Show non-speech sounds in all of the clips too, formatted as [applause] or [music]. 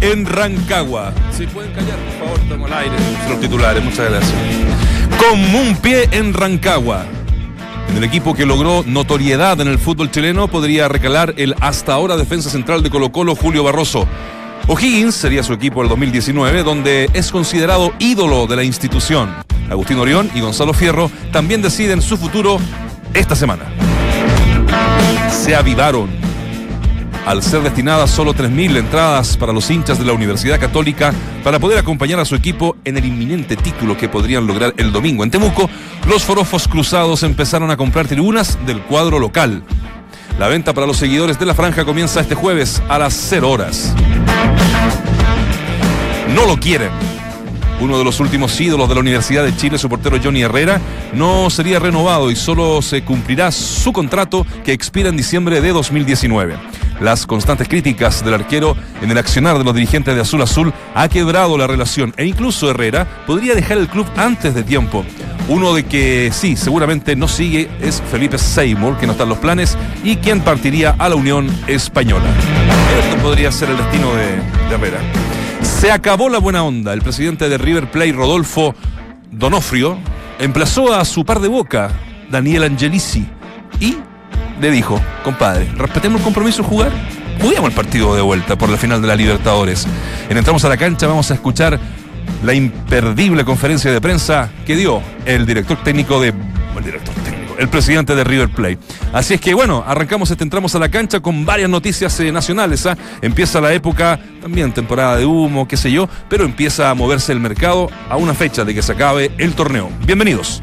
en Rancagua. Si pueden callar, por favor, estamos al aire. Los titulares, muchas gracias. Con un pie en Rancagua. En el equipo que logró notoriedad en el fútbol chileno podría recalar el hasta ahora defensa central de Colo Colo, Julio Barroso. O'Higgins sería su equipo del 2019, donde es considerado ídolo de la institución. Agustín Orión y Gonzalo Fierro también deciden su futuro esta semana. Se avivaron. Al ser destinadas solo 3.000 entradas para los hinchas de la Universidad Católica para poder acompañar a su equipo en el inminente título que podrían lograr el domingo en Temuco, los forofos cruzados empezaron a comprar tribunas del cuadro local. La venta para los seguidores de la franja comienza este jueves a las 0 horas. No lo quieren. Uno de los últimos ídolos de la Universidad de Chile, su portero Johnny Herrera, no sería renovado y solo se cumplirá su contrato que expira en diciembre de 2019. Las constantes críticas del arquero en el accionar de los dirigentes de Azul Azul ha quebrado la relación e incluso Herrera podría dejar el club antes de tiempo. Uno de que sí, seguramente no sigue es Felipe Seymour, que no está en los planes, y quien partiría a la Unión Española. Esto podría ser el destino de, Herrera. Se acabó la buena onda. El presidente de River Plate, Rodolfo Donofrio, emplazó a su par de boca, Daniel Angelici, y le dijo, compadre, respetemos el compromiso de jugar, juguemos el partido de vuelta por la final de la Libertadores. En Entramos a la cancha vamos a escuchar la imperdible conferencia de prensa que dio el director técnico de... El director técnico, el presidente de River Plate. Así es que bueno, arrancamos este Entramos a la cancha con varias noticias eh, nacionales. ¿ah? Empieza la época, también temporada de humo, qué sé yo, pero empieza a moverse el mercado a una fecha de que se acabe el torneo. Bienvenidos.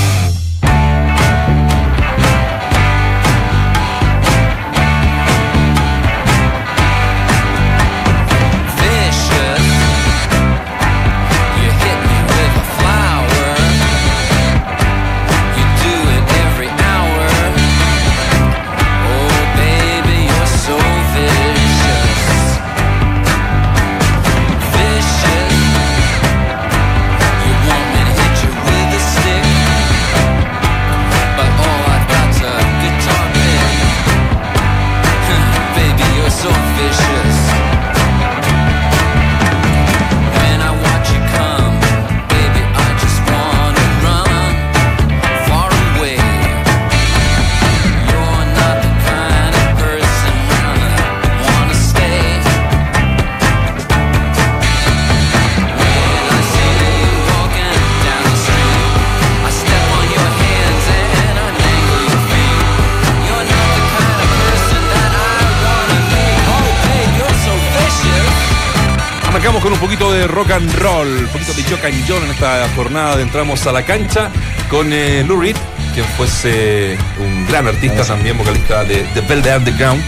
poquito de rock and roll, un poquito de Jock and John en esta jornada de Entramos a la cancha con eh, Lou Reed, quien fuese un gran artista también, vocalista de The Velvet Underground,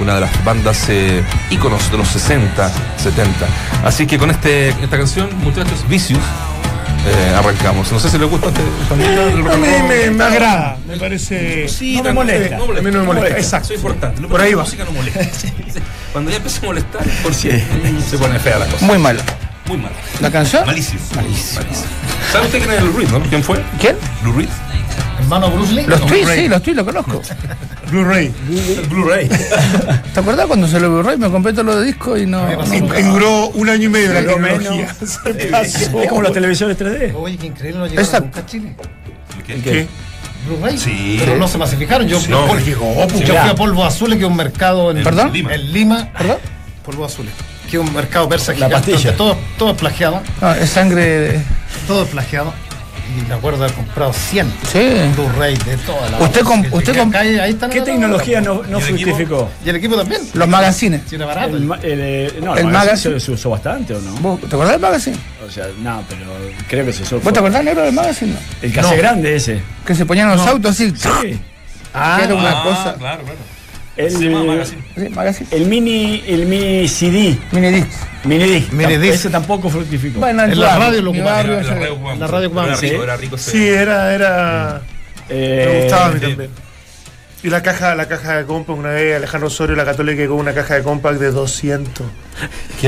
una de las bandas eh, íconos de los 60, 70. Así que con este, esta canción, muchachos, Vicious, eh, arrancamos. No sé si les gusta este el rock A and mí me, me agrada, me parece. Sí, no me molesta. no molesta. A mí no me molesta. Exacto. Eso es importante. Por ahí va. La música no molesta. [laughs] Cuando ya empieza a molestar, por cierto, se pone fea la cosa. Muy malo. Muy mal. ¿La canción? Malísimo. Malísimo. ¿Sabe usted quién es Lou Reed, no? ¿Quién fue? ¿Quién? Lou Reed. Hermano Bruce Lee. Los tweets, sí, los tweets los conozco. Blu-ray. Blu-ray. [laughs] ¿Te acuerdas cuando salió Blu-ray? Me compré todos los discos y no. Y, duró un año y medio la tecnología. [laughs] Es como las televisiones 3D. Oye, qué increíble, no nunca a Chile. ¿Qué? Blu-ray. Sí. Pero no se masificaron. Yo, No. yo, yo fui a Polvo Azules, que es un mercado en ¿Perdón? Lima. en Lima. ¿Perdón? Polvo Azules. Que es un mercado persa La gigante. pastilla. Todo, todo es plagiado. No, es sangre. Todo es plagiado. Y me acuerdo haber comprado 100 Sí. Blu-ray de toda la Usted comp- que- usted que ahí están ¿Qué tecnología no, no ¿Y el equipo? fructificó? Y el equipo también. Los magazines. Si era barato. El, eh, no, El el magazine magazine. se, se usó bastante o no? ¿Vos- ¿Te acordás del magazine? O sea, no, pero creo que se usó. ¿Vos te acordás, negro, del magazine? No. El No. grande ese. Que se ponían los autos así. Sí. que era una cosa. Claro, claro. El, Se llama Magazine. Sí, magazine. el mini, el mini CD, Mini disc. mini disc. Mini disc. Ese tampoco fructificó. Bueno, En la radio lo ocupaban, barrio, La radio ocupaba La radio ocupaba Era mucho. rico, Sí. era rico Sí, era, era. Eh, Me gustaba a mí sí. también. Y la caja, la caja de compact, una vez Alejandro Osorio, la católica, con una caja de compact de 200.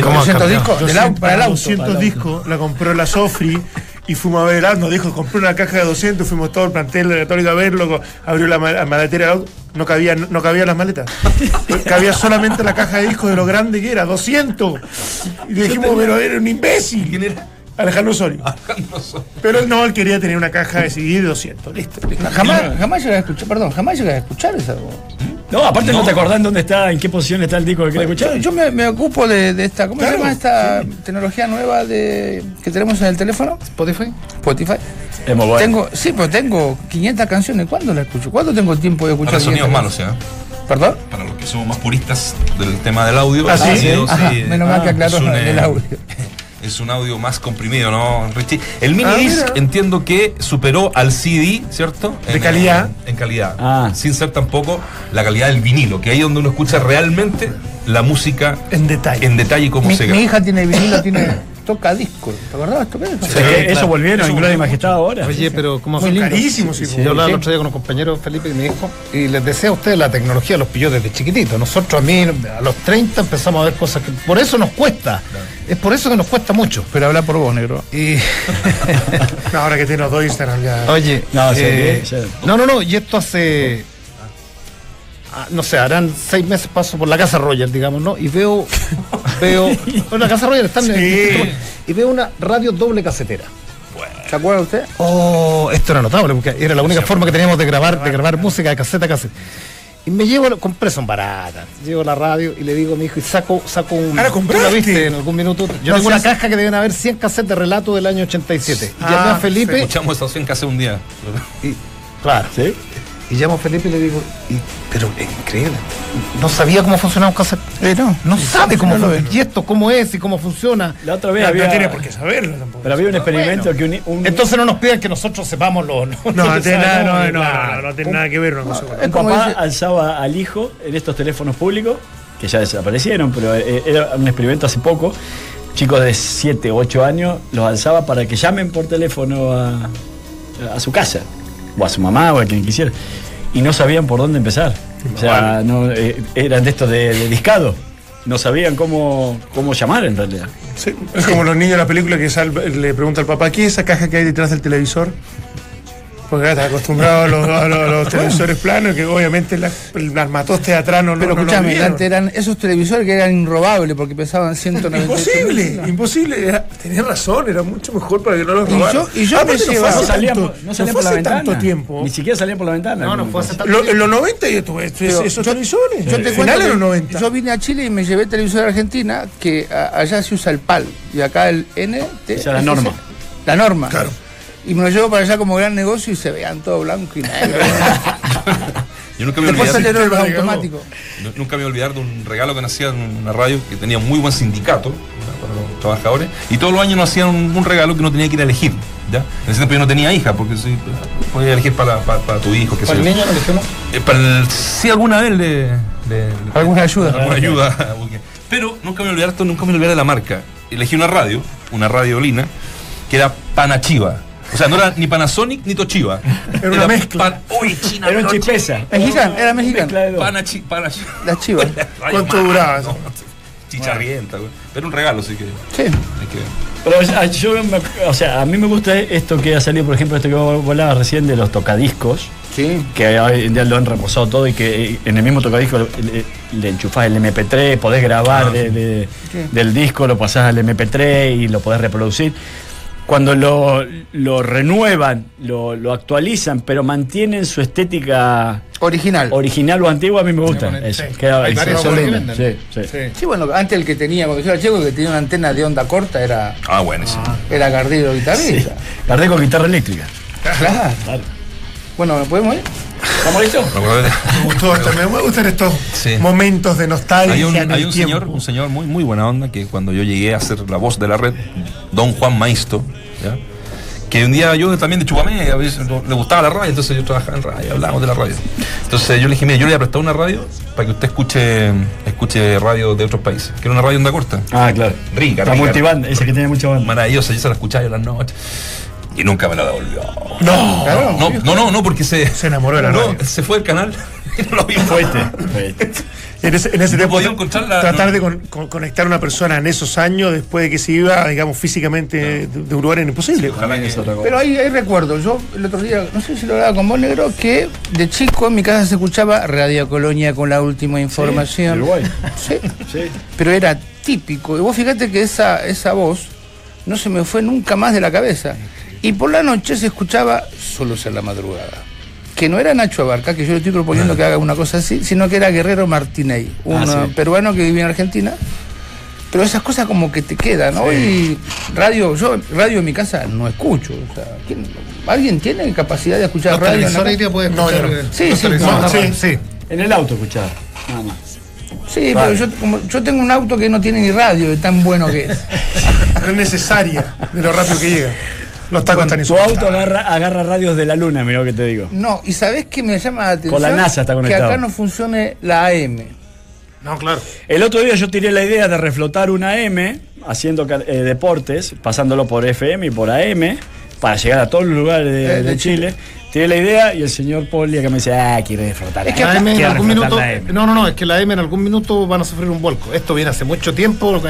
¿Cómo 200 discos? Del au- para el auto. 200 para el auto. discos, la compró la Sofri Y fuimos a ver el auto, nos dijo, compré una caja de 200, fuimos todo el plantel de la Católica a verlo, abrió la maletera del auto, no cabía, no cabían las maletas. cabía solamente la caja de discos de lo grande que era, 200. Y le dijimos, pero era un imbécil. ¿Quién era? Alejandro Osorio. Pero no, él quería tener una caja de CD de 200. Listo, listo. Jamás, jamás llegué a escuchar, perdón, jamás llegué a escuchar esa voz. No, aparte no, No. te acordás en dónde está, en qué posición está el disco que querés Yo, escuchar. yo me, me ocupo de, de esta, ¿cómo Claro, se llama esta tecnología nueva de que tenemos en el teléfono? Spotify. Spotify. Es muy bueno. Tengo, sí, pero tengo 500 canciones. ¿Cuándo las escucho? ¿Cuándo tengo tiempo de escuchar Para sonidos 500 malos, ¿eh? ¿Perdón? Para los que somos más puristas del tema del audio. ¿Ah, sí? Ajá, menos mal que Ah, un, el audio. [laughs] Es un audio más comprimido, ¿no, Richie? El mini Ah, disc mira. entiendo que superó al CD, ¿cierto? De En- calidad. En, calidad. Ah. Sin ser tampoco la calidad del vinilo, que ahí es donde uno escucha realmente la música En detalle. en detalle cómo Mi, se mi hija tiene vinilo, tiene toca disco. ¿Te acordabas sea, que claro. eso volvieron Eso en Gloria y Majestad ahora. Oye, pero ¿cómo Muy fue? lindo. Carísimo, sí. Yo hablaba sí. el otro día con un compañero Felipe y me dijo, y les decía a ustedes, la tecnología los pilló desde chiquitito. Nosotros a mí, a los 30 empezamos a ver cosas que por eso nos cuesta. Es por eso que nos cuesta mucho. Pero habla por vos, negro. Y, [laughs] [laughs] No, ahora que tiene los dos Instagram ya. oye, No, sí, eh, sí. no, no, no, y esto hace, no sé, harán seis meses paso por la Casa Royal, digamos, ¿no? Y veo, [laughs] veo, bueno, la Casa Royal está en el Sí. y veo una radio doble casetera. ¿Se acuerda usted? Oh, esto era notable, porque era la única forma que teníamos de grabar, de grabar música de caseta a caseta. Y me llevo, compré son baratas, llevo la radio y le digo a mi hijo, y saco, saco un... Ah, ¿la viste en algún minuto? Yo No, tengo una caja que deben haber 100 casetas de relato del año 87. Y Ah, llamé a Felipe, Escuchamos esa opción que hace un día. y, claro, ¿Sí? Y llamo a Felipe y le digo, y- pero es increíble, no sabía cómo funcionaba un cassette. Eh, no. No sabe cómo no lo funciona. Y esto, cómo es y cómo funciona. La otra vez No, había. no tiene por qué saberlo tampoco. Pero había un experimento que un, un- Entonces no nos pidan que nosotros sepamos lo... No, No, no tiene nada, no, no, Claro. no, no tiene nada que ver una cosa con como papá dice- alzaba al hijo en estos teléfonos públicos, que ya desaparecieron, pero eh, era un experimento hace poco. Chicos de 7 o 8 años los alzaba para que llamen por teléfono a, a su casa, o a su mamá, o a quien quisiera. Y no sabían por dónde empezar. O sea, no, eh, eran de estos de, de discado. No sabían cómo, cómo llamar en realidad. Sí, es como los niños de la película que sal- le pregunta al papá, ¿qué es esa caja que hay detrás del televisor? Porque ya está acostumbrado a los, a los- a los televisores planos, que obviamente la- el armatoste de atrás no, no- Pero no lo escúchame, vieron. antes eran esos televisores que eran inrobables porque pesaban 190 Imposible, imposible. Era, tenés razón, era mucho mejor para que no los Y robaran. yo- y yo Aparte, me no fue llevaba- No salían, tanto- por, no salían fue por la ventana. tanto tiempo. Ni siquiera salían por la ventana. No, no fue hace tanto Lo- en los 90 yo tuve esos, yo- televisores. Yo te Final cuento de los que 90. yo vine a Chile y me llevé televisor de Argentina, que a- allá se usa el PAL y acá el NT. Esa es la ¿es norma. La norma. Claro. Y me lo llevo para allá como gran negocio y se vean todo blanco y negro. [laughs] Yo nunca me voy a Después olvidar, nunca me voy a olvidar de un regalo que nos hacían en una radio que tenía muy buen sindicato para los trabajadores y todos los años nos hacían un, un regalo que uno tenía que ir a elegir. ¿ya? En ese tiempo yo no tenía hija porque sí, podía elegir para, para, para tu hijo. Que Para el niño lo. Eh, para el- sí, alguna vez le. le- le- Alguna ayuda. alguna ayuda. [laughs] Pero nunca me olvidar esto, nunca me olvidar de la marca. Elegí una radio, una radiolina, que era Panachiva. O sea, no era ni Panasonic ni Toshiba. Era una mezcla. Pan- Uy, China. Era un chipesa. Mexicano, era mexicano. Mezcla de dos. Panachi, Panachi- Las [laughs] chivas. [laughs] ¿Cuánto duraba no, Chicharrienta, güey. Pero un regalo, así que Sí. hay que. Pero o sea, yo me- o sea, a mí me gusta esto que ha salido, por ejemplo, esto que vos hablabas recién de los tocadiscos, Sí. que hoy en día lo han reposado todo y que eh, en el mismo tocadisco le, le enchufás el MP3, podés grabar Ah, de- de- Sí. del disco, lo pasás al MP3 y lo podés reproducir. Cuando lo, lo renuevan, lo, lo actualizan, pero mantienen su estética Original. original o antigua, a mí me gusta. Sí. Eso, queda Hay varios. Sí, sí. Sí, bueno, antes el que tenía, cuando yo era chico, que tenía una antena de onda corta era, Ah, bueno, sí. era Gardero guitarrista. Tardé con guitarra eléctrica. Claro. Claro. Bueno, ¿nos podemos ir? ¿Estamos listos? Me gustó esto, me gustan estos Sí. momentos de nostalgia Hay un, en el hay un señor, un señor muy, muy buena onda que cuando yo llegué a ser la voz de la red, don Juan Maisto, ¿ya? que un día yo también de Chupamé, a veces le gustaba la radio, entonces yo trabajaba en radio, hablábamos de la radio. Entonces yo le dije, mira, yo le voy a prestar una radio para que usted escuche escuche radio de otros países, que era una radio onda corta. Ah, claro. Rica, La multibanda, esa que tiene mucha banda. Maravillosa, yo se la escuchaba en las noches. Y nunca me la devolvió. No, Claro. No, no, no, no, porque se, Se enamoró de la no, radio. se fue del canal [laughs] y no lo vimos. Fuiste. En ese, en ese No tiempo, podía encontrar la- tratar no. de con- con- conectar a una persona en esos años después de que se iba, digamos, físicamente de, de un lugar era imposible. Ojalá que Pero hay, hay recuerdos. Yo el otro día, no sé si lo hablaba con vos, negro, que de chico en mi casa se escuchaba Radio Colonia con la última información. Uruguay. Sí, Sí. pero era típico. Y vos fíjate que esa, esa voz no se me fue nunca más de la cabeza. Y por la noche se escuchaba solo ser la madrugada. Que no era Nacho Abarca, que yo le estoy proponiendo que haga una cosa así, sino que era Guerrero Martinez, un Ah, sí. peruano que vivía en Argentina. Pero esas cosas como que te quedan, ¿no? Y radio, yo radio en mi casa no escucho. O sea, ¿quién- ¿Alguien tiene capacidad de escuchar Los radio? en la hoy casa? No, escuchar. no. Sí, sí, no, sí. sí. En el auto escuchaba, nada más. Sí, Vale. pero yo, como, yo tengo un auto que no tiene ni radio, de tan bueno que es. [laughs] No es necesaria de lo rápido que llega. Los tacos están Tu auto agarra, agarra radios de la luna, mira lo que te digo. No, y ¿sabés qué me llama la atención? Con la NASA está Que acá no funcione la AM. No, claro. El otro día yo tiré la idea de reflotar una M haciendo eh, deportes, pasándolo por FM y por AM, para llegar a todos los lugares de, Eh, de de Chile. Tiré la idea y el señor Poli que me dice, ah, quiere reflotar Es que La M. En algún minuto. la M. No, no, no, es que la M en algún minuto van a sufrir un vuelco. Esto viene hace mucho tiempo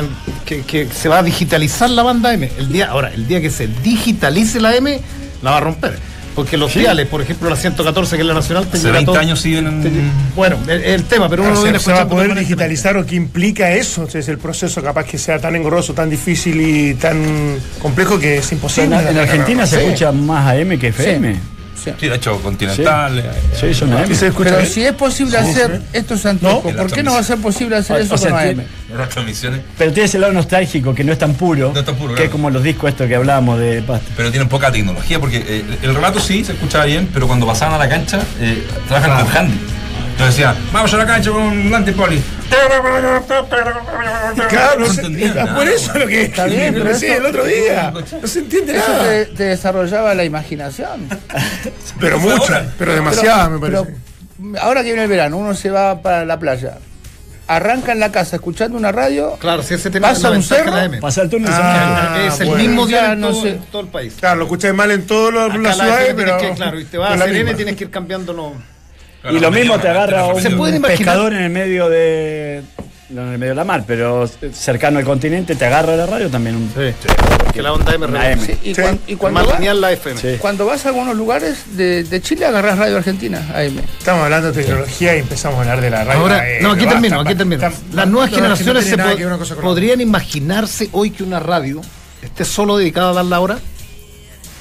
que, que se va a digitalizar la banda M. El día, ahora, el día que se digitalice la M, la va a romper. Porque los diales, por ejemplo, la 114, que es la nacional, te Hace llega 20 todo- años siguen en- te- Bueno, el, el tema, pero uno lo se, viene se va a poder digitalizar o qué implica eso. O sea, es el proceso capaz que sea tan engorroso, tan difícil y tan complejo que es imposible. en, en Argentina se Sí. escucha más AM que FM. Sí. Sí, de hecho, Continental. eh, Sí, son AM. ¿Y se escucha Pero si es posible hacer estos la ¿por qué no va a ser posible hacer O- eso o sea, con AM? Pero tiene ese lado nostálgico que no es tan puro, No es tan puro, que es como los discos estos que hablábamos de pasta. Pero tienen poca tecnología porque eh, el relato sí se escuchaba bien, pero cuando pasaban a la cancha, eh, trabajan con handy. Entonces decía, vamos a la cancha con un antipoli. Claro, no se- nada. por eso lo que está [laughs] bien, pero sí, el otro día. No se entiende Eso nada. te, te desarrollaba la imaginación. [laughs] Pero ahora. pero demasiada, me Pero parece. ahora que viene el verano, uno se va para la playa, arranca en la casa escuchando una radio, Claro, si ese tema Pasa un cerro, la M. Pasa el y se Ah, es el bueno. mismo día en, no todo, sé. todo el país. Claro, lo escucháis mal en todas las la ciudades, pero. que, claro, y te vas a misma. M, tienes que ir cambiándolo. Y lo mismo te agarra un ¿Se pescador en el medio de. No en el medio de la mar, pero cercano al continente, te agarra la radio también. Un, Que la onda M M. Sí, y, Sí. cuan- y cuando, Más vas, la FM. Sí. cuando vas a algunos lugares de, de Chile agarras radio argentina, AM. Estamos hablando de tecnología y empezamos a hablar de la radio. Ahora, no, aquí basta, termino, aquí termino. Las nuevas no, no generaciones se que podrían imaginarse hoy que una radio esté solo dedicada a dar la hora.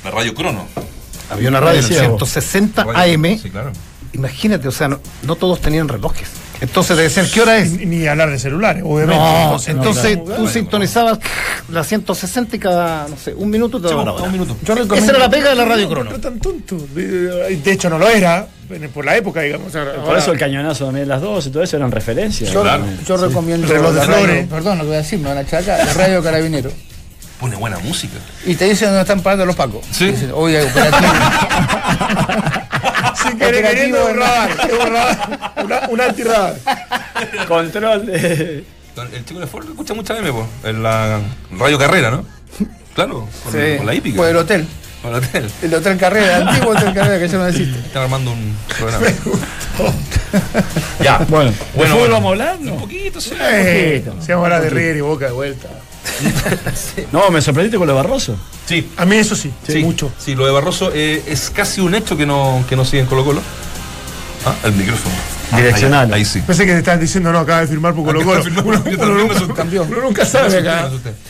La radio crono. Había una radio en el Decía vos. 160 Radio- AM. Sí, claro. Imagínate, o sea, no, no todos tenían relojes. Entonces te decían, ¿qué hora es? Ni, ni hablar de celulares, obviamente. No, Entonces, entonces no, tú sintonizabas la 160 y cada, no sé, un minuto te daba un- hora. un minuto. Yo recomiendo, Esa era la pega de la radio No, crono. No tan tonto. De, de hecho, no lo era por la época, digamos. Ahora- Por ahora- eso el cañonazo también de las dos y todo eso eran referencias. yo, Claro. yo recomiendo reloj de flores. perdón, lo que voy a decir, no la chaca, la radio carabinero. Pone buena música. Y te dicen dónde están pagando los pacos. Sí. Dicen, hay operativo. [laughs] Sin querer queriendo en- un radar, es un radar, una- un antirradar. Control de. El chico de Ford escucha mucha M, po, en la radio carrera, ¿no? Claro, con, Sí, con la hípica. Por el hotel. Con el hotel. El hotel carrera, el antiguo hotel carrera que ya no existe. Están armando un programa. ya. Bueno, ¿de Bueno, vamos a hablar? Un poquito, sí. Si vamos a hablar de River y Boca de vuelta. [laughs] No, me sorprendiste con lo de Barroso. Sí. A mí eso sí, Sí, mucho. Sí, lo de Barroso eh, es casi un hecho que no, que no siguen Colo Colo. Ah, el micrófono. Direccional. Ahí, ahí sí. Pensé que te estaban diciendo, no, acaba de firmar por Colo Colo. Uno, nunca, uno sabe acá.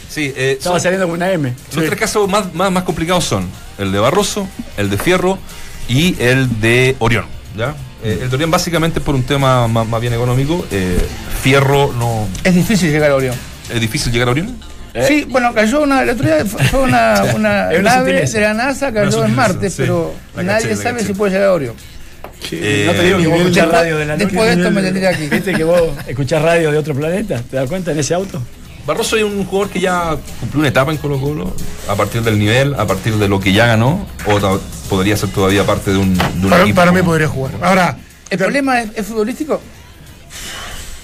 Sí, eh, Estaba son- saliendo con una M. los tres casos más, más, más complicados son el de Barroso, el de Fierro y el de Orión. ¿ya? Eh, el de Orión básicamente por un tema más, más bien económico. eh, Fierro no... Es difícil llegar a Orión. ¿Es difícil llegar a Orión? Sí, bueno, cayó una, el otro día fue una, [laughs] una nave de la NASA, cayó en Marte, sí. pero La nadie caché, la sabe si puede llegar a Orión. Eh, no te digo que vos escuchás de- radio de la Después de esto me tendría aquí. ¿Viste que vos escuchás radio de otro planeta? ¿Te das cuenta en ese auto? Barroso es un jugador que ya cumplió una etapa en Colo Colo a partir del nivel, a partir de lo que ya ganó, o podría ser todavía parte de un, de un Para, equipo. para mí podría jugar. Ahora, ¿El problema es, es futbolístico?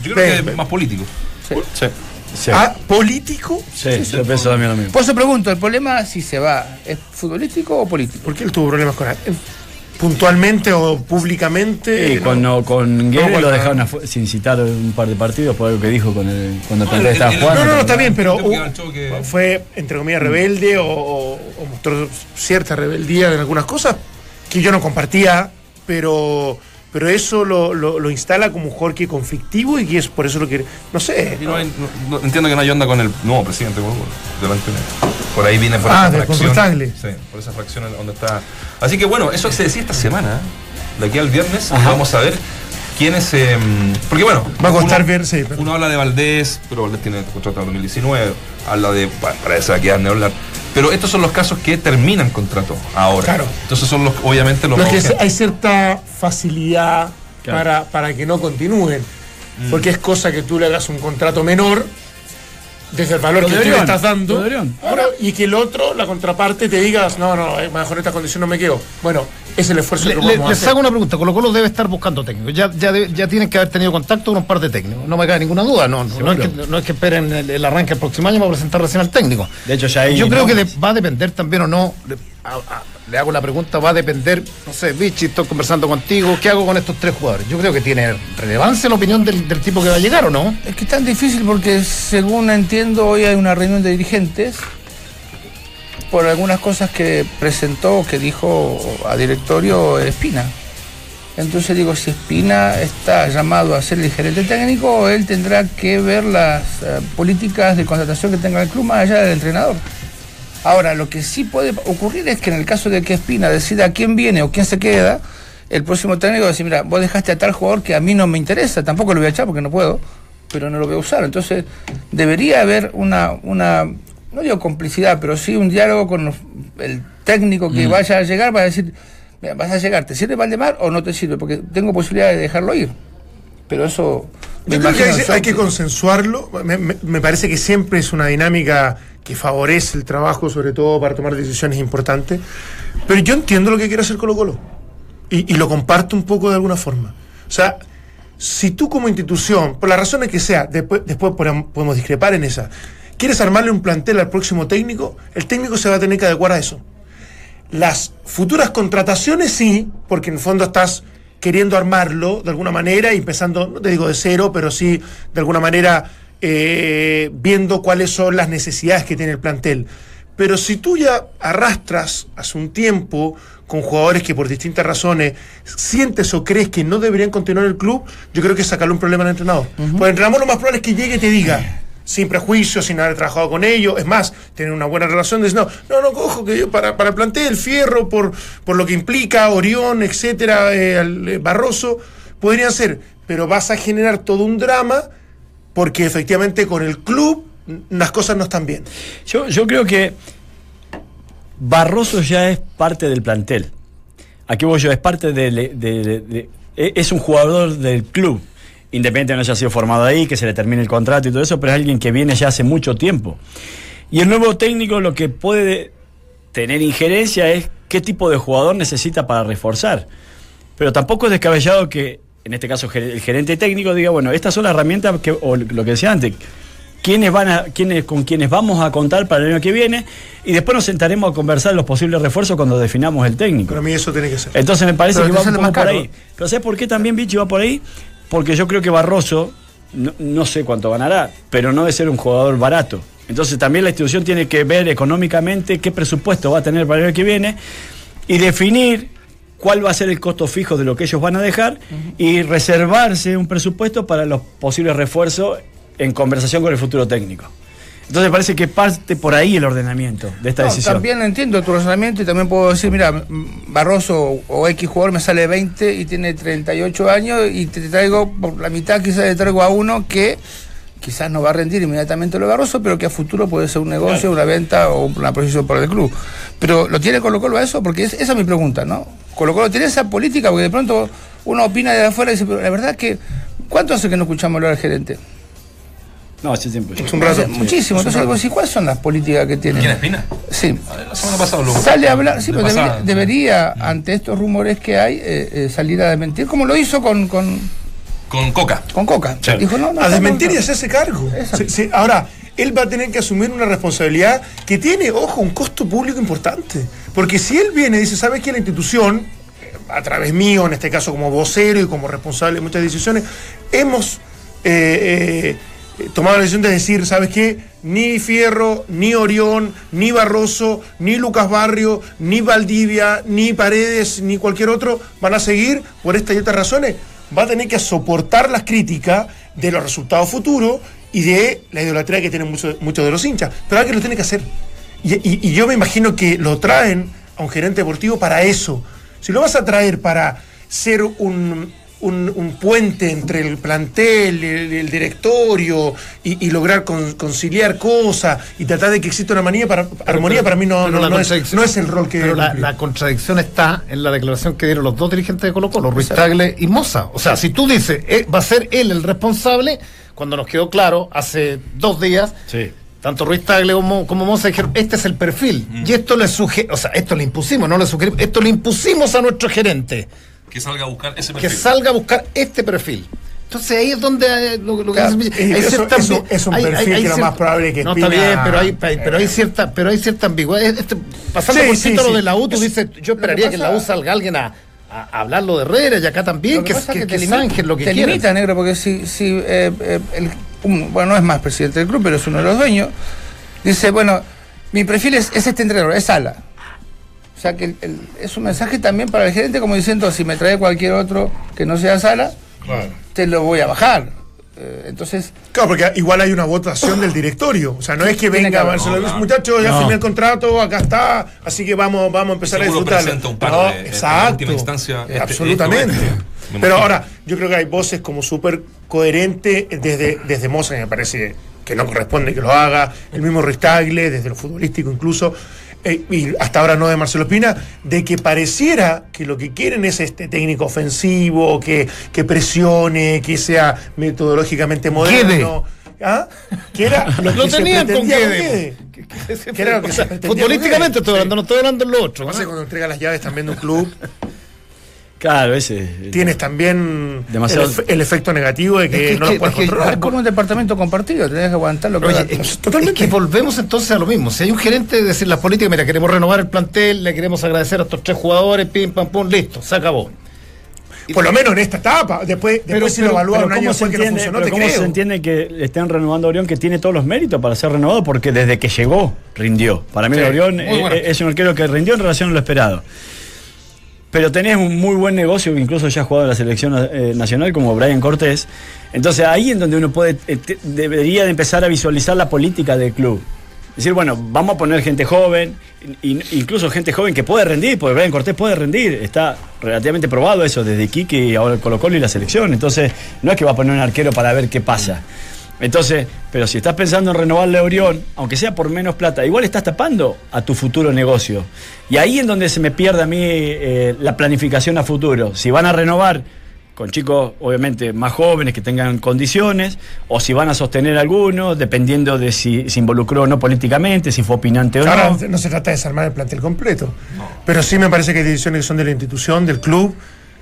Yo creo que es más político. Sí. Sí. Sí. ah, político, sí, yo pienso también lo mismo. Por eso pregunto, ¿el problema si se va es futbolístico o político? porque él tuvo problemas con él. puntualmente o públicamente. Sí, no. cuando con bueno, lo dejaron sin citar un par de partidos por algo que dijo con el, cuando estaba jugando. No, no, no, está bien, pero uh, fue, entre comillas, rebelde o, o- o mostró cierta rebeldía en algunas cosas que yo no compartía, pero, pero eso lo, lo- lo instala como un Jorge conflictivo y que es por eso lo que. No sé. Y no hay- no- no- entiendo que no hay onda con el nuevo presidente delante de- Por ahí viene por Ah, esa fracción. Sí, por esa fracción donde está. Así que bueno, eso se decía esta semana. ¿eh? De aquí al viernes vamos a ver quiénes. eh, porque bueno. Va a costar uno- ver, sí, pero- Uno habla de Valdés, pero Valdés tiene contrato en 2019. Habla de. Para, para eso va a hablar. Pero estos son los casos que terminan contrato ahora. Claro. Entonces son los, obviamente, los Lo que es- urgentes. hay cierta facilidad Claro. para, para que no continúen. Porque es cosa que tú le hagas un contrato menor desde el valor Lo que tú le estás dando. Bueno, y que el otro, la contraparte, te digas, no, no, eh, bajo esta condición no me quedo. Bueno, es el esfuerzo Le- que le- vamos a les hacer. hago una pregunta. Colo Colo debe estar buscando técnicos. Ya, ya, de- ya tienen que haber tenido contacto con un par de técnicos. No me cabe ninguna duda. No, no, no es, que, no es que esperen el, el arranque el próximo año para presentar recién al técnico. De hecho, ya hay Yo creo que de- va a depender también o no. de- le hago la pregunta, va a depender, no sé, Vichy, estoy conversando contigo, ¿qué hago con estos tres jugadores? Yo creo que tiene relevancia la opinión del, del tipo que va a llegar o no. Es que es tan difícil porque según entiendo hoy hay una reunión de dirigentes por algunas cosas que presentó, que dijo a directorio Espina. Entonces digo, si Espina está llamado a ser el gerente técnico, él tendrá que ver las eh, políticas de contratación que tenga el club más allá del entrenador. Ahora, lo que sí puede ocurrir es que en el caso de que Espina decida quién viene o quién se queda, el próximo técnico va a decir, mira, vos dejaste a tal jugador que a mí no me interesa, tampoco lo voy a echar porque no puedo, pero no lo voy a usar. Entonces, debería haber una, una no digo complicidad, pero sí un diálogo con los- el técnico que vaya a llegar, va a decir, mira, vas a llegar, ¿te sirve Valdemar o no te sirve? Porque tengo posibilidad de dejarlo ir. Pero eso... me Yo creo que hay, hay que consensuarlo. Me, me- me parece que siempre es una dinámica que favorece el trabajo, sobre todo para tomar decisiones importantes. Pero yo entiendo lo que quiere hacer Colo Colo. Y, lo comparto un poco de alguna forma. O sea, si tú como institución, por las razones que sea, después, después podemos podemos discrepar en esa, quieres armarle un plantel al próximo técnico, el técnico se va a tener que adecuar a eso. Las futuras contrataciones sí, porque en el fondo estás queriendo armarlo de alguna manera y empezando, no te digo de cero, pero sí de alguna manera eh, viendo cuáles son las necesidades que tiene el plantel. Pero si tú ya arrastras hace un tiempo con jugadores que por distintas razones sientes o crees que no deberían continuar en el club, yo creo que es sacarle un problema al entrenador. Porque el entrenador lo más probable es que llegue y te diga, sin prejuicios, sin haber trabajado con ellos, es más, tener una buena relación, no, no, no, cojo que yo para, para el plantel, Fierro, por, por lo que implica, Orión, etcétera, eh, eh, Barroso, podrían ser, pero vas a generar todo un drama porque efectivamente con el club las cosas no están bien. Yo, creo que Barroso ya es parte del plantel. Aquí voy yo, es parte de, e- es un jugador del club. Independiente de no haya sido formado ahí, que se le termine el contrato y todo eso, pero es alguien que viene ya hace mucho tiempo. Y el nuevo técnico lo que puede tener injerencia es qué tipo de jugador necesita para reforzar. Pero tampoco es descabellado que, en este caso, el gerente técnico diga, bueno, estas son las herramientas que, o lo que decía antes, quiénes van a, quiénes, con quienes vamos a contar para el año que viene, y después nos sentaremos a conversar los posibles refuerzos cuando definamos el técnico. Para mí eso tiene que ser. Entonces me parece Pero que va un poco por ahí. Pero ¿sabes por qué también Vichy va por ahí? Porque yo creo que Barroso, no, no sé cuánto ganará, pero no debe ser un jugador barato. Entonces también la institución tiene que ver económicamente qué presupuesto va a tener para el año que viene y definir cuál va a ser el costo fijo de lo que ellos van a dejar y reservarse un presupuesto para los posibles refuerzos en conversación con el futuro técnico. Entonces parece que parte por ahí el ordenamiento de esta No, decisión. También entiendo tu razonamiento y también puedo decir, mira, Barroso o X jugador me sale 20 y tiene 38 años y te traigo por la mitad, quizás le traigo a uno que quizás no va a rendir inmediatamente lo de Barroso, pero que a futuro puede ser un negocio, una venta o una posición por el club. Pero ¿lo tiene Colo Colo a eso? Porque es- esa es mi pregunta, ¿no? Colo Colo tiene esa política, porque de pronto uno opina de afuera y dice, pero la verdad es que, ¿cuánto hace que no escuchamos hablar al gerente? No, hace tiempo. Es un rato. Muchísimo. Entonces, digo, sí, ¿cuáles son las políticas que tiene? ¿Quién Espina? Sí. La semana pasada lo Sale a hablar, sí, de pero debería, ante estos rumores que hay, eh, eh, salir a desmentir, como lo hizo con, con, Con Coca. con Coca. Sí. Dijo, no, no, a desmentir no. hacerse cargo. Exacto. Sí, sí. Ahora, él va a tener que asumir una responsabilidad que tiene, ojo, un costo público importante. Porque si él viene y dice, ¿sabes qué? La institución, a través mío, en este caso como vocero y como responsable de muchas decisiones, hemos eh, eh, tomado la decisión de decir, ¿sabes qué? Ni Fierro, ni Orión, ni Barroso, ni Lucas Barrio, ni Valdivia, ni Paredes, ni cualquier otro van a seguir por estas y otras razones. Va a tener que soportar las críticas de los resultados futuros y de la idolatría que tienen muchos muchos de los hinchas. Pero alguien lo tiene que hacer. Y yo me imagino que lo traen a un gerente deportivo para eso. Si lo vas a traer para ser un, un- un puente entre el plantel, el, el directorio y, y lograr con- conciliar cosas y tratar de que exista una manía para, armonía, para mí no, no, no es, no es el rol que Pero la, la contradicción está en la declaración que dieron los dos dirigentes de Colo Colo, Ruiz Tagle y Moza. O sea, si tú dices, eh, va a ser él el responsable, cuando nos quedó claro hace dos días, Sí. tanto Ruiz Tagle como, como Moza dijeron, este es el perfil. Y esto le suge o sea, esto le impusimos, no le sugerimos, esto le impusimos a nuestro gerente, Que salga a buscar ese que salga a buscar este perfil. Entonces ahí es donde eh, lo, lo que Claro, dice- y hay eso- cierta eso ambi- es un hay- perfil hay- hay que lo cierta- más probable es que no está bien pero hay hay- pero hay cierta pero hay cierta ambigüedad Este- pasando Sí, por sí, título sí. de la U tú Es- dices yo esperaría que que en la U salga alguien a, a hablarlo de Herrera y acá también que, que, es que te zanjen lo que te quieran. limita, negro, porque si, si eh, eh, el- un- bueno, no es más presidente del club, pero es uno de los dueños, dice, bueno, mi perfil es, es este entrenador, es Sala. O sea que el- el- es un mensaje también para el gerente como diciendo, si me trae cualquier otro que no sea Sala, te lo voy a bajar. Eh, entonces, Claro, porque igual hay una votación del directorio. O sea, no es que venga que. Marcelo No, muchachos, ya No. firmé el contrato, acá está, así que vamos, vamos a empezar Seguro a disfrutarlo. un par No, de- en exacto. última instancia, este- absolutamente. este. Me Pero ahora, yo creo que hay voces como súper coherentes desde, desde Moza, que me parece que no corresponde que lo haga, el mismo Ristagle, desde lo futbolístico incluso, eh, y hasta ahora no de Marcelo Espina, de que pareciera que lo que quieren es este técnico ofensivo, que, que presione, que sea metodológicamente moderno. ¿Ah? Que era lo, que se [laughs] tenían con Guede. Futbolísticamente estoy hablando, no estoy hablando de lo otro. Pasa ¿no? cuando entrega las llaves también de un club, Claro, ese. tienes también Demasiado- el, efe- el efecto negativo de que Es que- no es lo puedes es que- controlar. es como un departamento compartido, tenés que aguantar lo que Oye, haga- es, es que volvemos entonces a lo mismo. Si hay un gerente de decir las políticas, mira, queremos renovar el plantel, le queremos agradecer a estos tres jugadores, pim, pam, pum, listo, se acabó. Por lo menos en esta etapa. Después, después si lo evalúa un año ¿cómo, se después que no entiende, funcionó, pero te cómo creo. se entiende que le estén renovando a Orión que tiene todos los méritos para ser renovado? Porque desde que llegó, rindió. Para mí, Sí, Orión bueno. es un arquero que rindió en relación a lo esperado. Pero tenés un muy buen negocio, incluso ya ha jugado en la selección eh, nacional, como Brian Cortés. Entonces ahí en donde uno puede, eh, debería de empezar a visualizar la política del club. Decir, bueno, vamos a poner gente joven, in- incluso gente joven que puede rendir, porque Brian Cortés puede rendir, está relativamente probado eso desde Quique y ahora el Colo Colo y la selección. Entonces, no es que va a poner un arquero para ver qué pasa. Entonces, pero si estás pensando en renovarle a Orión, aunque sea por menos plata, igual estás tapando a tu futuro negocio. Y ahí es donde se me pierde a mí eh, la planificación a futuro. Si van a renovar con chicos obviamente más jóvenes que tengan condiciones, o si van a sostener algunos, dependiendo de si se involucró o no políticamente, si fue opinante o Ahora no. no se trata de desarmar el plantel completo. Pero sí me parece que hay decisiones que son de la institución, del club,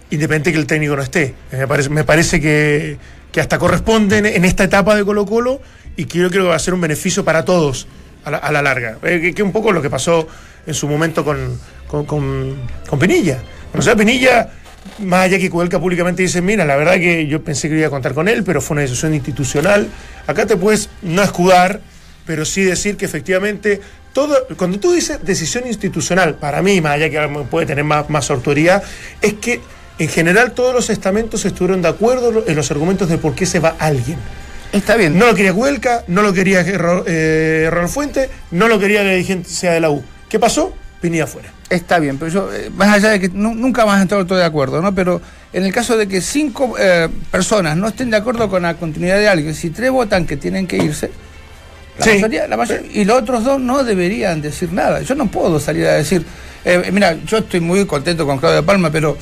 independiente que el técnico no esté. Eh, Me parece, me parece que, que hasta corresponden en esta etapa de Colo Colo y que yo creo que va a ser un beneficio para todos a la, a la larga. Eh, que, que un poco lo que pasó en su momento con, con, con, con Pinilla. O sea, Pinilla, más allá que Cuelca públicamente dice, mira, la verdad que yo pensé que iba a contar con él, pero fue una decisión institucional. Acá te puedes no escudar, pero sí decir que efectivamente todo, cuando tú dices decisión institucional, para mí, más allá que puede tener más, más autoridad, es que en general todos los estamentos estuvieron de acuerdo en los argumentos de por qué se va alguien. Está bien. No lo quería Huelca, no lo quería eh, Ronald Fuente, no lo quería que la dirigente sea de la U. ¿Qué pasó? Pinilla afuera. Está bien, pero yo, eh, más allá de que nu- nunca más estado todo de acuerdo, ¿no? Pero en el caso de que cinco eh, personas no estén de acuerdo con la continuidad de alguien, si tres votan que tienen que irse, la Sí. mayoría, la mayoría- y los otros dos no deberían decir nada. Yo no puedo salir a decir, eh, mira, yo estoy muy contento con Claudio Palma, pero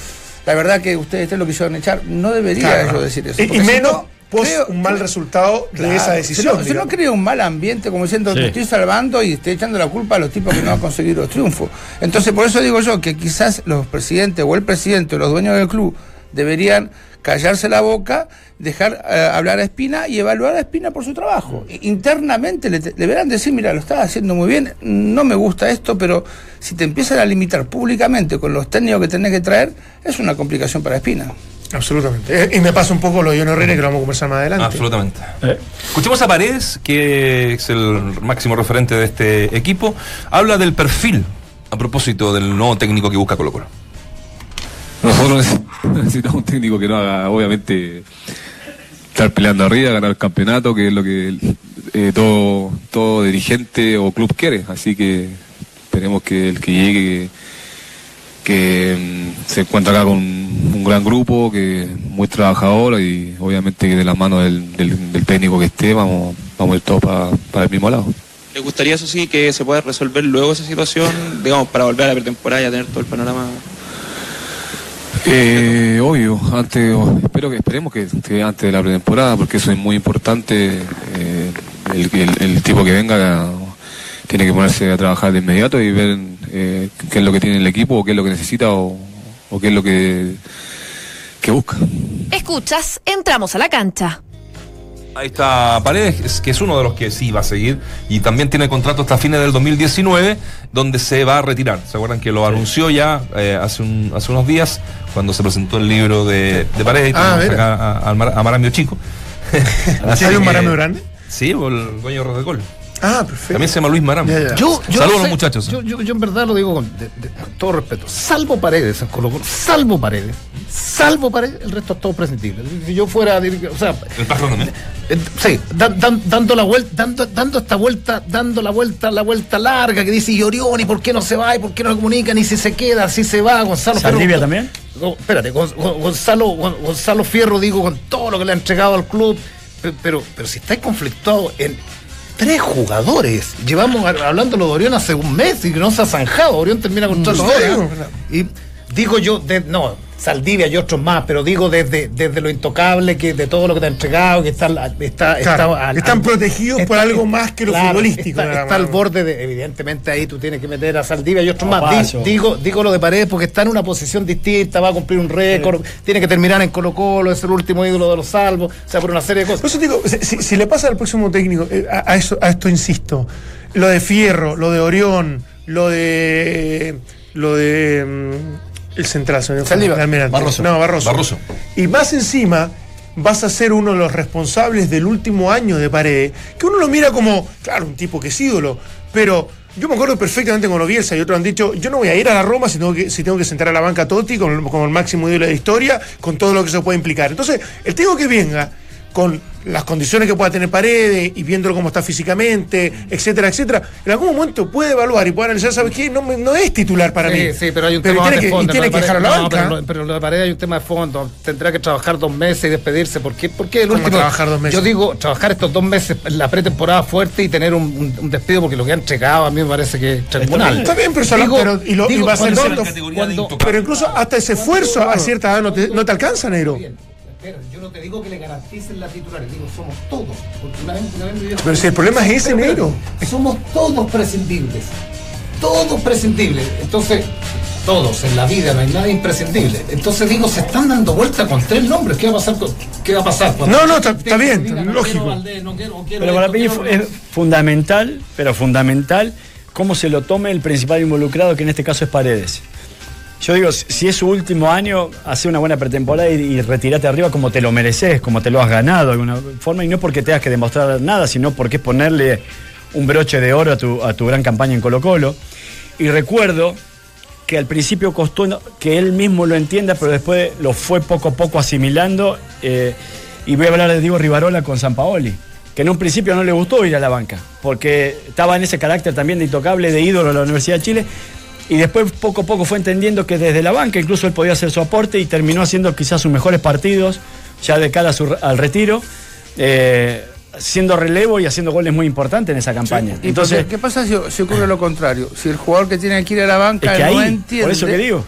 la verdad que ustedes lo quisieron echar, no debería Claro. yo decir eso. Y, y porque si menos no, pos creo- un mal resultado de esa si decisión. no- Si no, digamos. crea un mal ambiente, como diciendo, Sí. te estoy salvando y estoy echando la culpa a los tipos que no han conseguido triunfo. Entonces, por eso digo yo que quizás los presidentes o el presidente o los dueños del club deberían callarse la boca, dejar eh, hablar a Espina y evaluar a Espina por su trabajo. I- Internamente le, le deberán decir, mira, lo estás haciendo muy bien, no me gusta esto, pero si te empiezan a limitar públicamente con los técnicos que tenés que traer, es una complicación para Espina. Absolutamente. Eh, Y me pasa un poco lo de John Herrera, que lo vamos a conversar más adelante. Absolutamente. Eh, Escuchemos a Paredes, que es el máximo referente de este equipo. Habla del perfil a propósito del nuevo técnico que busca Colo Colo. Nosotros [laughs] necesitamos un técnico que no haga, obviamente, estar peleando arriba, ganar el campeonato, que es lo que eh, todo, todo dirigente o club quiere. Así que esperemos que el que llegue, que, mm, se encuentre acá con un gran grupo, que es muy trabajador y obviamente que de la mano del, del- técnico que esté, vamos, vamos a ir todos para, para el mismo lado. ¿Le gustaría, eso sí, que se pueda resolver luego esa situación, digamos, para volver a la pretemporada y a tener todo el panorama? Eh, obvio, antes, espero que esperemos que, que antes de la pretemporada, porque eso es muy importante. eh, el, el- el tipo que venga tiene que ponerse a trabajar de inmediato y ver eh, qué es lo que tiene el equipo, o qué es lo que necesita o, o qué es lo que, que busca. Escuchas, entramos a la cancha. Ahí está Paredes, es- que es uno de los que sí va a seguir y también tiene contrato hasta fines del 2019, donde se va a retirar. ¿Se acuerdan que lo anunció ya eh, hace, un- hace unos días, cuando se presentó el libro de, de Paredes? Ah, acá a, a Mar- a Maramio Chico. ¿Hay un marameo grande? Sí, el dueño de Gol. Ah, perfecto. También se llama Luis. Ya, ya. Yo, yo Saludos a no los sé, muchachos. Yo, yo- yo en verdad lo digo con, de- de- con todo respeto. Salvo Paredes en Colo Colo, salvo Paredes, salvo Paredes, el resto es todo prescindible. Si yo fuera, o sea, El patrón también. eh, sí, dan- dan- dando la vuelta, dando, dando esta vuelta, dando la vuelta, la vuelta larga que dice y Orión, y por qué no se va, y por qué no lo comunican, y si se queda, si se va, Gonzalo ¿Saldivia también? Espérate, Gon- Gon- Gonzalo, Gon- Gonzalo Fierro, digo, con todo lo que le ha entregado al club, pe- pero, pero si estáis conflictuados en tres jugadores, llevamos hablándolo de Orión hace un mes y que no se ha zanjado, Orión termina con ¿En serio? y digo yo, de- no, Saldivia y otros más, pero digo desde, desde lo intocable, que de todo lo que te ha entregado, que está, al- está, Claro, está al- están al- protegidos por algo más que lo futbolístico, Está, al borde de, evidentemente ahí tú tienes que meter a Saldivia y otros No, más. Di- digo, digo lo de Paredes porque está en una posición distinta, va a cumplir un récord, tiene que terminar en Colo Colo, es el último ídolo de los salvos, o sea, por una serie de Por cosas. eso digo, si, si- si le pasa al próximo técnico, eh, a, a eso, a esto insisto, lo de Fierro, lo de Orión, lo de. lo de. El Saldívar. el almirante. Barroso. No, Barroso. Barroso. Y más encima, vas a ser uno de los responsables del último año de Paredes, que uno lo mira como, claro, un tipo que es ídolo, pero. Yo me acuerdo perfectamente con los Bielsa y otros han dicho, yo no voy a ir a la Roma si tengo que, si tengo que sentar a la banca Totti con, el- como el máximo ídolo de la historia, con todo lo que se puede implicar. Entonces, el técnico que venga con las condiciones que pueda tener Paredes y viéndolo cómo está físicamente, etcétera, etcétera, en algún momento puede evaluar y puede analizar, ¿sabes qué? No, me- no es titular para mí. Sí, sí, pero hay un Pero tema tiene de que, fondo. y tiene que de dejarlo no, banca. pero, lo- pero lo de Paredes hay un tema de fondo. Tendrá que trabajar dos meses y despedirse. ¿Por qué? Porque el ¿Cómo último. trabajar dos meses? Yo digo, trabajar estos dos meses en la pretemporada fuerte y tener un, un- un despido porque lo que han entregado a mí me parece que es tribunal. Está bien, pero, Digo- pero- y, lo, y digo, va a ser cuando-. Pero incluso hasta ese esfuerzo a cierta edad no te, no te alcanza, Negro. Bien, espera, yo no te digo que le garanticen la titular, digo, somos todos. Porque una vez, una vez me Pero si el problema es ese, Pero, pero, negro. Somos todos prescindibles. Todos prescindibles. Entonces, todos en la vida, no hay nada imprescindible. Entonces digo, se están dando vuelta con tres nombres. ¿Qué va a pasar? con- ¿Qué va a pasar? cuando- No, no, está- está bien, Diga, no lógico. quiero Valdés, no quiero- quiero Pero para mí quiero es fundamental, pero fundamental, cómo se lo tome el principal involucrado, que en este caso es Paredes. Yo digo, si es su último año, hace una buena pretemporada y, y retírate arriba como te lo mereces, como te lo has ganado de alguna forma, y no porque tengas que demostrar nada, sino porque es ponerle un broche de oro a tu, a tu gran campaña en Colo Colo. Y recuerdo que al principio costó que él mismo lo entienda, pero después lo fue poco a poco asimilando. eh, y voy a hablar de Diego Rivarola con San Paoli, que en un principio no le gustó ir a la banca, porque estaba en ese carácter también de intocable, de ídolo de la Universidad de Chile. Y después poco a poco fue entendiendo que desde la banca incluso él podía hacer su aporte y terminó haciendo quizás sus mejores partidos ya de cara a su- al retiro, eh, siendo relevo y haciendo goles muy importantes en esa campaña. ¿Y Entonces, qué, pasa si, si ocurre lo contrario? Si el jugador que tiene que ir a la es banca que no ahí, entiende. por eso que digo.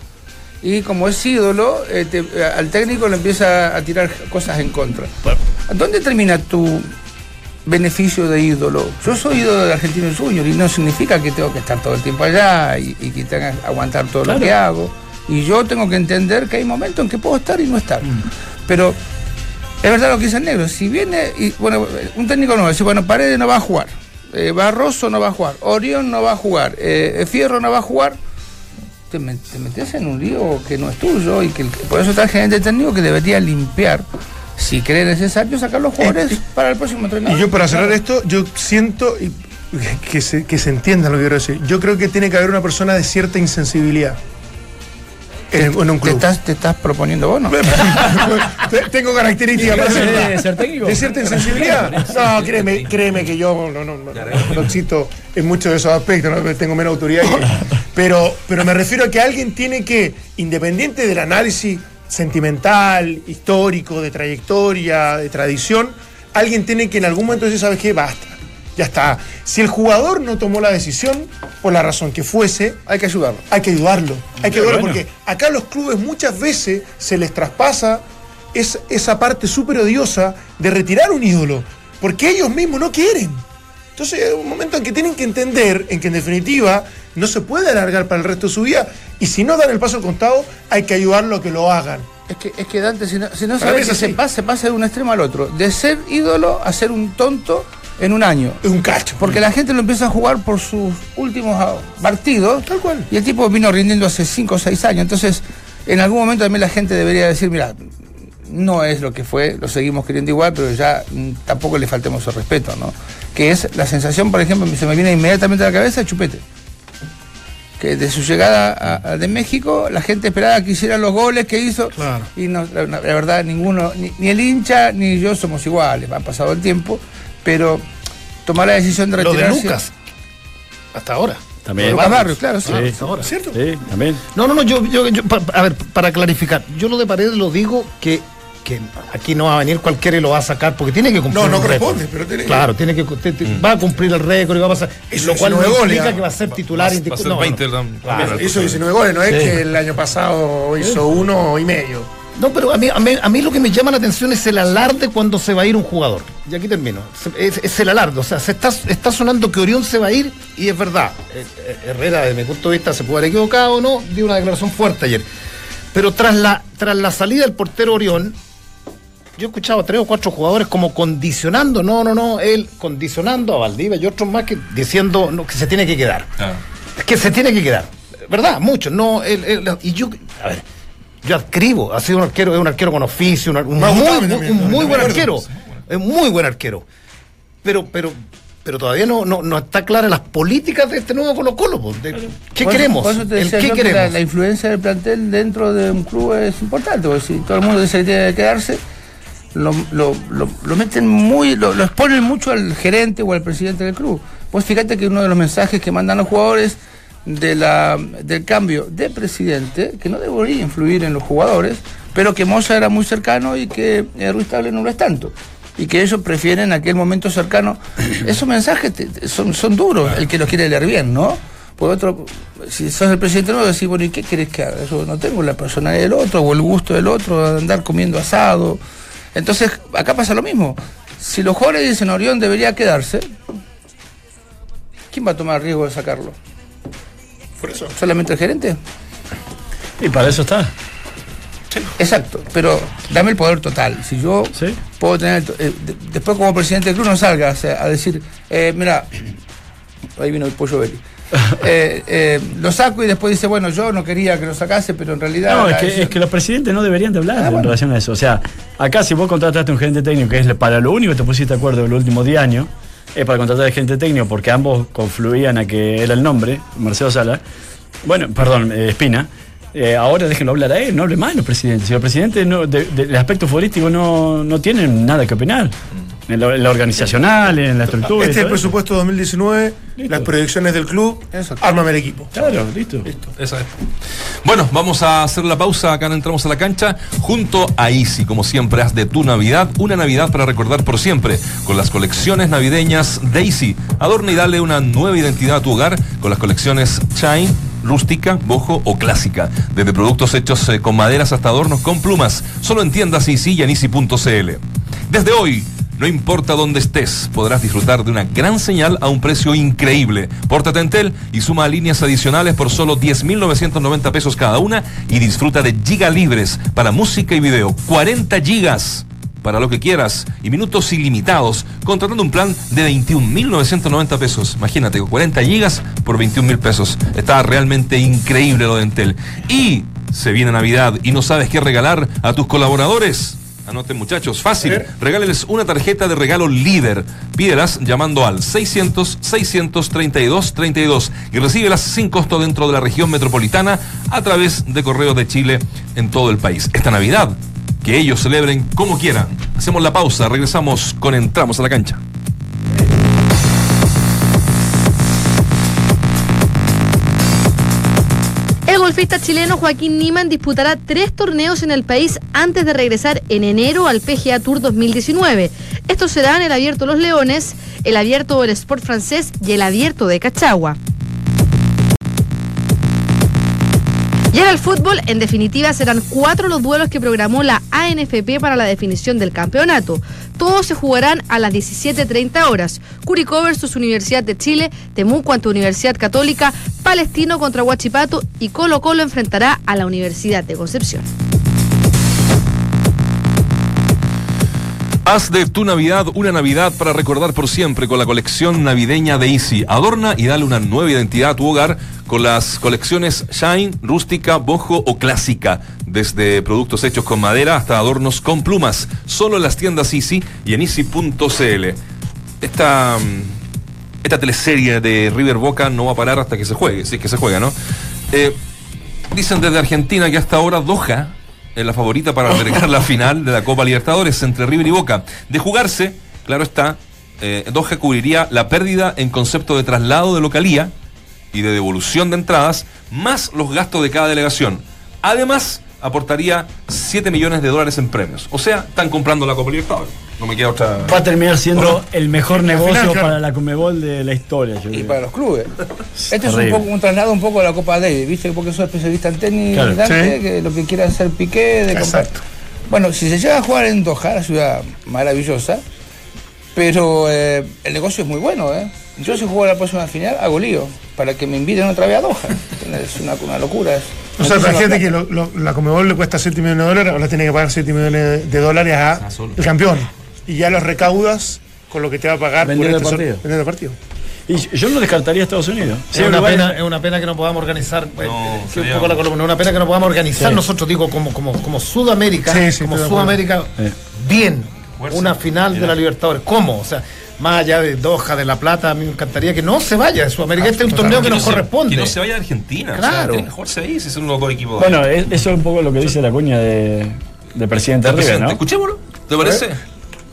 Y como es ídolo, eh, te- eh, al técnico le empieza a tirar cosas en contra. ¿Dónde termina tu beneficio de ídolo? Yo soy ídolo de Argentino Junior y no significa que tengo que estar todo el tiempo allá y, y que tenga que aguantar todo Claro. lo que hago. Y yo tengo que entender que hay momentos en que puedo estar y no estar. Pero es verdad lo que dice el negro. Si viene, y bueno, un técnico nuevo dice, bueno, Paredes no va a jugar, eh, Barroso no va a jugar, Orión no va a jugar, eh, Fierro no va a jugar, te, met- te metes en un lío que no es tuyo y que por eso está el gerente técnico que debería limpiar, si cree necesario, sacar los jugadores para el próximo entrenador. Y yo para cerrar esto, yo siento que se, que se entienda lo que quiero decir. Yo creo que tiene que haber una persona de cierta insensibilidad en, en un ¿Te club. estás, te estás proponiendo vos, no? [laughs] Te- Tengo características para ¿Quiere hacerlo. ser técnico? ¿De cierta insensibilidad? [laughs] No, créeme, créeme que yo no, no, no, no existo en muchos de esos aspectos, ¿no? tengo menos autoridad. que- [laughs] pero, pero me refiero a que alguien tiene que, independiente del análisis sentimental, histórico, de trayectoria, de tradición, alguien tiene que en algún momento decir, ¿sabes qué? Basta. Ya está. Si el jugador no tomó la decisión, por la razón que fuese, Hay que ayudarlo. hay que ayudarlo. Hay que ayudarlo bueno. porque acá a los clubes muchas veces se les traspasa es- esa parte súper odiosa de retirar un ídolo, porque ellos mismos no quieren. Entonces hay un momento en que tienen que entender en que en definitiva no se puede alargar para el resto de su vida y si no dan el paso al contado hay que ayudarlo a que lo hagan. Es que, es que Dante, si no, si no sabes que se pasa, se pasa de un extremo al otro. De ser ídolo a ser un tonto en un año. Es un cacho. Porque la gente lo empieza a jugar por sus últimos partidos. Tal cual. Y el tipo vino rindiendo hace 5 o 6 años. Entonces, en algún momento también la gente debería decir, mira, no es lo que fue, lo seguimos queriendo igual, pero ya mm, tampoco le faltemos el respeto, ¿no? Que es la sensación, por ejemplo, se me viene inmediatamente a la cabeza Chupete. Que de su llegada a- a- de México, la gente esperaba que hiciera los goles que hizo. Claro. Y no, la, la verdad, ninguno, ni, ni el hincha ni yo somos iguales, ha pasado el tiempo, pero tomar la decisión de Lo de retirarse. Lucas. Hasta ahora. También. Lucas Barrios, claro, sí. Sí. Hasta ahora. ¿Cierto? Sí, también. No, no, no, yo, yo, yo- pa- a ver, para clarificar, yo lo de Paredes lo digo que, que aquí no va a venir cualquiera y lo va a sacar porque tiene que cumplir No, no corresponde, pero tiene que- Claro, tiene que, te- te- va a cumplir el récord y va a pasar. Eso, lo cual no 19 goles, implica que va a ser titular Va- va a ser No, no. 20 el- Claro. Hizo 19 goles, no es que el año pasado hizo uno y medio. No, pero a mí, a, mí, a mí lo que me llama la atención es el alarde cuando se va a ir un jugador. Y aquí termino. Es el alarde. O sea, se está, está sonando que Orión se va a ir y es verdad. Eh, eh, Herrera, desde mi punto de vista, se puede haber equivocado o no. Dio una declaración fuerte ayer. Pero tras la, tras la salida del portero Orión, yo he escuchado a tres o cuatro jugadores como condicionando, no, no, no, él condicionando a Valdivia y otros más que diciendo no, que se tiene que quedar. Es que se tiene que quedar. ¿Verdad? Muchos. No, él- él- y yo, a ver, yo adscribo, ha sido un arquero, es un arquero con oficio, un, un muy, un muy buen arquero. Es muy buen arquero. Pero, pero, pero todavía no, no, no está clara las políticas de este nuevo Colo Colo. po, de- ¿Qué queremos? por eso te ¿El decía qué yo que queremos? La, la influencia del plantel dentro de un club es importante, porque si todo el mundo dice que tiene que quedarse, lo, lo, lo- lo meten muy, lo, exponen mucho al gerente o al presidente del club. Pues fíjate que uno de los mensajes que mandan los jugadores de la, del cambio de presidente, que no debería influir en los jugadores, pero que Moza era muy cercano y que eh, Ruiz Tagle no lo es tanto. Y que ellos prefieren aquel momento cercano. [coughs] Esos mensajes te- te- son, son duros, el que los quiere leer bien, ¿no? Por otro, si sos el presidente nuevo, decís, bueno, ¿y qué querés que haga? Yo no tengo la personalidad del otro o el gusto del otro, de andar comiendo asado. Entonces, acá pasa lo mismo. Si los jugadores dicen Orión debería quedarse, ¿quién va a tomar el riesgo de sacarlo? Por eso. ¿Solamente el gerente? Y para eso está. Exacto, pero dame el poder total. Si yo Sí. puedo tener. eh, de- después, como presidente del club, no salgas a decir, eh, mira, ahí vino el pollo Belli. [laughs] Eh, eh, lo saco y después dice, bueno, yo no quería que lo sacase, pero en realidad. No, es que, decisión- es que los presidentes no deberían de hablar Ah, en bueno. relación a eso. O sea, acá si vos contrataste un gerente técnico, que es para lo único que te pusiste de acuerdo en los últimos 10 años, es para contratar al gerente técnico porque ambos confluían a que era el nombre, Marcelo Sala. Bueno, perdón, eh, Espina. Eh, ahora déjenlo hablar a él, no hable más los presidentes. Si los presidentes no, de- de- del aspecto futbolístico no, no tienen nada que opinar. En lo, en lo organizacional, en la estructura. Este es el eso. presupuesto 2019, Listo. las proyecciones del club, Eso. ármame el equipo. Claro, listo. Esa es. Bueno, vamos a hacer la pausa. Acá no entramos a la cancha. Junto a Easy, como siempre, haz de tu Navidad una Navidad para recordar por siempre. Con las colecciones navideñas Daisy. Adorna y dale una nueva identidad a tu hogar con las colecciones Shine. Rústica, bojo o clásica. Desde productos hechos eh, con maderas hasta adornos con plumas. Solo en tiendas Easy y en easy.cl. Desde hoy, No importa dónde estés, podrás disfrutar de una gran señal a un precio increíble. Pórtate a Entel y suma líneas adicionales por solo 10.990 pesos cada una y disfruta de giga libres para música y video. 40 gigas para lo que quieras y minutos ilimitados, contratando un plan de 21.990 pesos. Imagínate, 40 gigas por 21.000 pesos. Está realmente increíble lo de Entel. Y se viene Navidad y no sabes qué regalar a tus colaboradores. Anoten muchachos, fácil. Regálenles una tarjeta de regalo líder. Pídelas llamando al 600 632 32 y recíbelas sin costo dentro de la región metropolitana a través de correos de Chile en todo el país. Esta Navidad que ellos celebren como quieran. Hacemos la pausa, regresamos con Entramos a la cancha. Golfista chileno Joaquín Niman disputará tres torneos en el país antes de regresar en enero al PGA Tour 2019. Estos serán el Abierto Los Leones, el Abierto del Sport francés y el Abierto de Cachagua. Y el fútbol, en definitiva, serán cuatro los duelos que programó la ANFP para la definición del campeonato. Todos se jugarán a las 17.30 horas. Curicó versus Universidad de Chile, Temuco ante Universidad Católica, Palestino contra Huachipato y Colo Colo enfrentará a la Universidad de Concepción. Haz de tu Navidad una Navidad para recordar por siempre con la colección navideña de Easy. Adorna y dale una nueva identidad a tu hogar con las colecciones Shine, rústica, bojo o clásica. Desde productos hechos con madera hasta adornos con plumas. Solo en las tiendas Easy y en easy.cl. Esta, mm, esta teleserie de River Boca no va a parar hasta que se juegue, si es que se juega, ¿no? Eh, dicen desde Argentina que hasta ahora Doha es la favorita para albergar la final de la Copa Libertadores entre River y Boca. De jugarse, claro está, eh, Doha cubriría la pérdida en concepto de traslado de localía y de devolución de entradas, más los gastos de cada delegación. Además, aportaría 7 millones de dólares en premios. O sea, están comprando la Copa Libertadores. No me queda otra. Va a terminar siendo el mejor negocio final, claro. para la Comebol de la historia. yo Y creo. para los clubes. [laughs] Este es un, poco, un traslado un poco de la Copa Davis, ¿viste? Porque soy especialista en tenis, Claro. Dante, Sí. que lo que quiere hacer Piqué, de comprar. Exacto. Bueno, si se llega a jugar en Doha, la ciudad maravillosa, pero eh, el negocio es muy bueno, ¿eh? Yo si juego la próxima final, hago lío, para que me inviten otra vez a Doha. [laughs] Es una, una locura. es O sea, imagínate que lo- lo- la Comebol le cuesta 7 millones de dólares, ahora tiene que pagar 7 millones de dólares a Ah, campeón. Y ya los recaudas con lo que te va a pagar Vendiendo por el este partido. sol- vendiendo el partido. Y yo no descartaría a Estados Unidos. Es una, pena, es una pena que no podamos organizar. eh, No, que un sería- poco la columna, una pena que no podamos organizar Sí. nosotros, digo, como, como, como Sudamérica, Sí, sí, como Sudamérica, bien, Fuerza. una final de la Libertadores. ¿Cómo? O sea, más allá de Doha, de La Plata, a mí me encantaría que no se vaya de Sudamérica. este es un torneo que no nos se- corresponde. Que no se vaya a Argentina. Claro. O sea, que jugarse ahí si son los dos equipos. Bueno, es- eso es un poco lo que dice la cuña de, del presidente de River, Presidente, ¿no? Escuchémoslo, ¿te parece?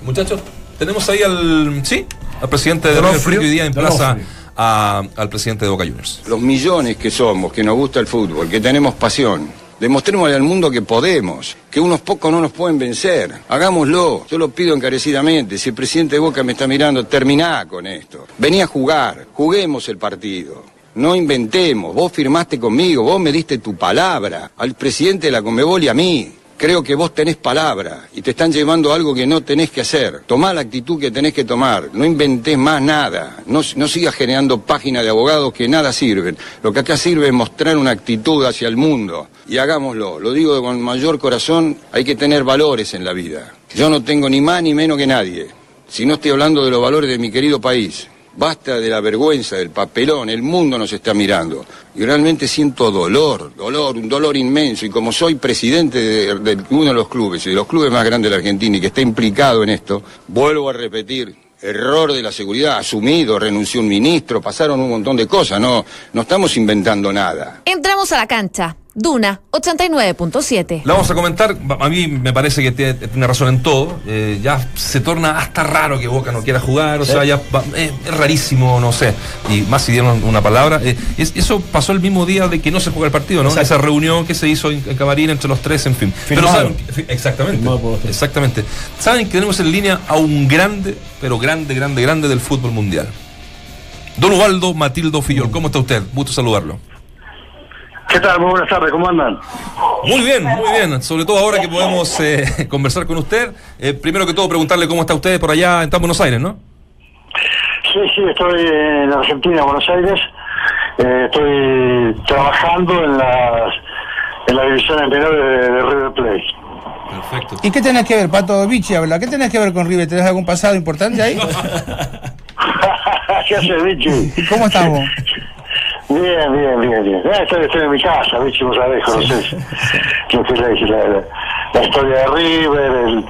Muchachos, tenemos ahí al. Sí, al presidente de River. Plate hoy día en plaza a- al presidente de Boca Juniors. Los millones que somos, que nos gusta el fútbol, que tenemos pasión. Demostrémosle al mundo que podemos, que unos pocos no nos pueden vencer. Hagámoslo. Yo lo pido encarecidamente. Si el presidente de Boca me está mirando, terminá con esto. Vení a jugar. Juguemos el partido. No inventemos. Vos firmaste conmigo. Vos me diste tu palabra. Al presidente de la Conmebol y a mí. Creo que vos tenés palabra y te están llevando a algo que no tenés que hacer. Tomá la actitud que tenés que tomar. No inventés más nada. No, no sigas generando páginas de abogados que nada sirven. Lo que acá sirve es mostrar una actitud hacia el mundo. Y hagámoslo. Lo digo con mayor corazón. Hay que tener valores en la vida. Yo no tengo ni más ni menos que nadie. Si no estoy hablando de los valores de mi querido país. Basta de la vergüenza, del papelón, el mundo nos está mirando. Y realmente siento dolor, dolor, un dolor inmenso. Y como soy presidente de, uno de los clubes, y de los clubes más grandes de la Argentina, y que está implicado en esto, vuelvo a repetir, error de la seguridad, asumido, renunció un ministro, pasaron un montón de cosas, no, no estamos inventando nada. Entramos a la cancha. Duna 89.7. La vamos a comentar. A mí me parece que tiene, tiene razón en todo. Eh, ya se torna hasta raro que Boca no quiera jugar. O sea, ya va- eh, es rarísimo, no sé. Y más si dieron una palabra. Eh, es- eso pasó el mismo día de que no se juega el partido, ¿no? Exacto. Esa reunión que se hizo en, en Camarín entre los tres, en fin. Firmado. saben que- exactamente. Exactamente. Saben que tenemos en línea a un grande, pero grande, grande, grande del fútbol mundial. Don Ubaldo Matildo Fillol, ¿cómo está usted? Gusto saludarlo. ¿Qué tal? Muy buenas tardes, ¿cómo andan? Muy bien, muy bien. Sobre todo ahora que podemos eh, [laughs] conversar con usted. Eh, primero que todo, preguntarle cómo está usted por allá en Buenos Aires, ¿no? Sí, sí, estoy en Argentina, Buenos Aires. Eh, estoy trabajando en las en la división menores de, de River Plate. Perfecto. ¿Y qué tenés que ver, Pato Vichy habla? ¿Qué tenés que ver con River? ¿Tenés algún pasado importante ahí? [laughs] [laughs] ¿Qué hace, Vichy? ¿Cómo estamos? Bien, bien, bien, bien. Eh, estoy, estoy en mi casa, Vichy, vos sabés, conoces lo que es la, la- la historia de River, el-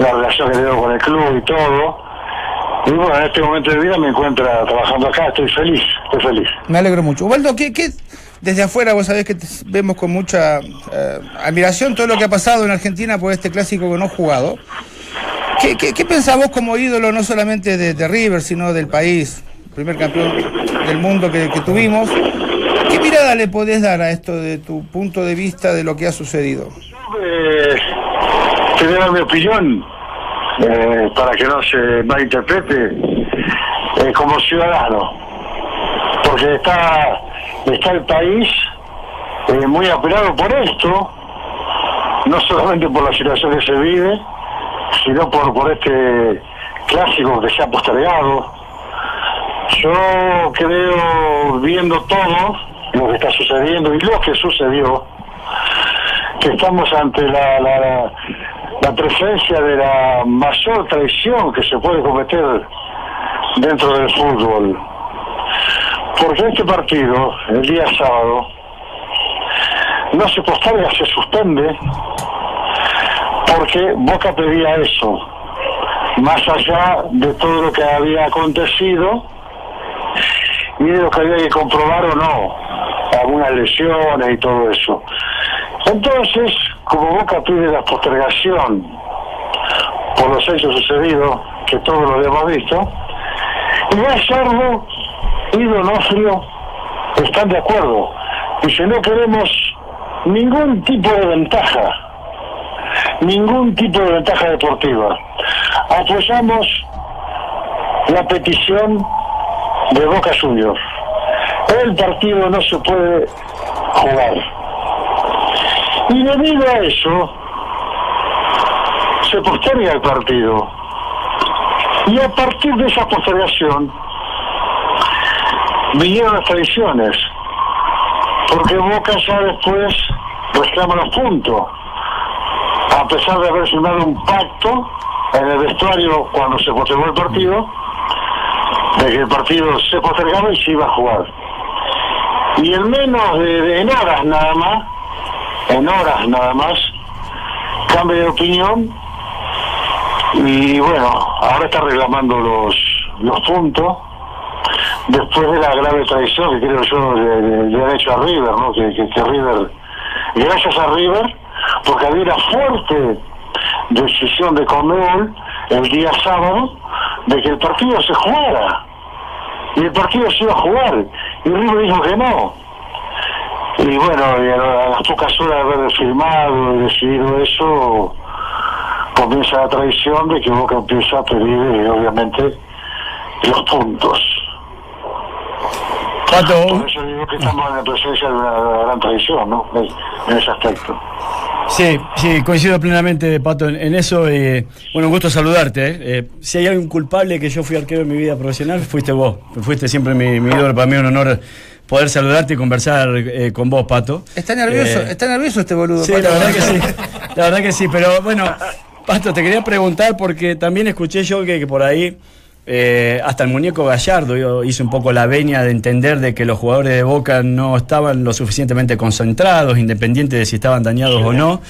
la relación que tengo con el club y todo. Y bueno, en este momento de vida me encuentro trabajando acá, estoy feliz, estoy feliz. Me alegro mucho. Ubaldo, ¿qué, qué, desde afuera vos sabés que te- vemos con mucha eh, admiración todo lo que ha pasado en Argentina por este clásico que no ha jugado? ¿Qué, qué, qué pensás vos como ídolo no solamente de, de River, sino del país, primer campeón del mundo que, tuvimos? ¿Qué mirada le podés dar a esto de tu punto de vista de lo que ha sucedido? Eh, mi opinión eh, para que no se malinterprete eh, como ciudadano porque está está el país eh, muy apelado por esto no solamente por la situación que se vive sino por por este clásico que se ha postergado yo creo viendo todo lo que está sucediendo y lo que sucedió que estamos ante la, la, la- presencia de la mayor traición que se puede cometer dentro del fútbol. Porque este partido, el día sábado, no se posterga, se suspende, porque Boca pedía eso, más allá de todo lo que había acontecido y de lo que había que comprobar o no, algunas lesiones y todo eso. Entonces, como Boca pide la postergación por los hechos sucedidos, que todos lo hemos visto, y Gallardo y Donofrio están de acuerdo. Dice, no queremos ningún tipo de ventaja, ningún tipo de ventaja deportiva. Apoyamos la petición de Boca Juniors. El partido no se puede jugar. Y debido a eso, se posterga el partido. Y a partir de esa postergación, vinieron las traiciones. Porque Boca ya después reclama los puntos. A pesar de haber firmado un pacto en el vestuario cuando se postergó el partido, de que el partido se postergaba y se iba a jugar. Y en menos de, en horas nada más, en horas nada más, cambia de opinión y bueno, ahora está reclamando los, los puntos después de la grave traición que creo yo le, le- han hecho a River, ¿no? Que, que- que River, gracias a River, porque había una fuerte decisión de Conmebol el día sábado de que el partido se jugara y el partido se iba a jugar y River dijo que no y bueno, y a las pocas horas de haber firmado y decidido eso, comienza la traición de que Boca empieza a pedir, eh, obviamente, los puntos. Por eso digo que estamos en la presencia de una gran traición, ¿no? En ese aspecto. Sí, sí, coincido plenamente, Pato, en, en eso. eh, bueno, un gusto saludarte. eh. Eh, si hay algún culpable que yo fui arquero en mi vida profesional, fuiste vos. Fuiste siempre mi, mi ídolo. Para mí es un honor poder saludarte y conversar eh, con vos, Pato. Está nervioso, está nervioso este boludo. Sí, Pato. la verdad que sí. La verdad que sí, pero bueno, Pato, te quería preguntar porque también escuché yo que, que por ahí eh, hasta el muñeco Gallardo hizo un poco la veña de entender de que los jugadores de Boca no estaban lo suficientemente concentrados, independiente de si estaban dañados o no.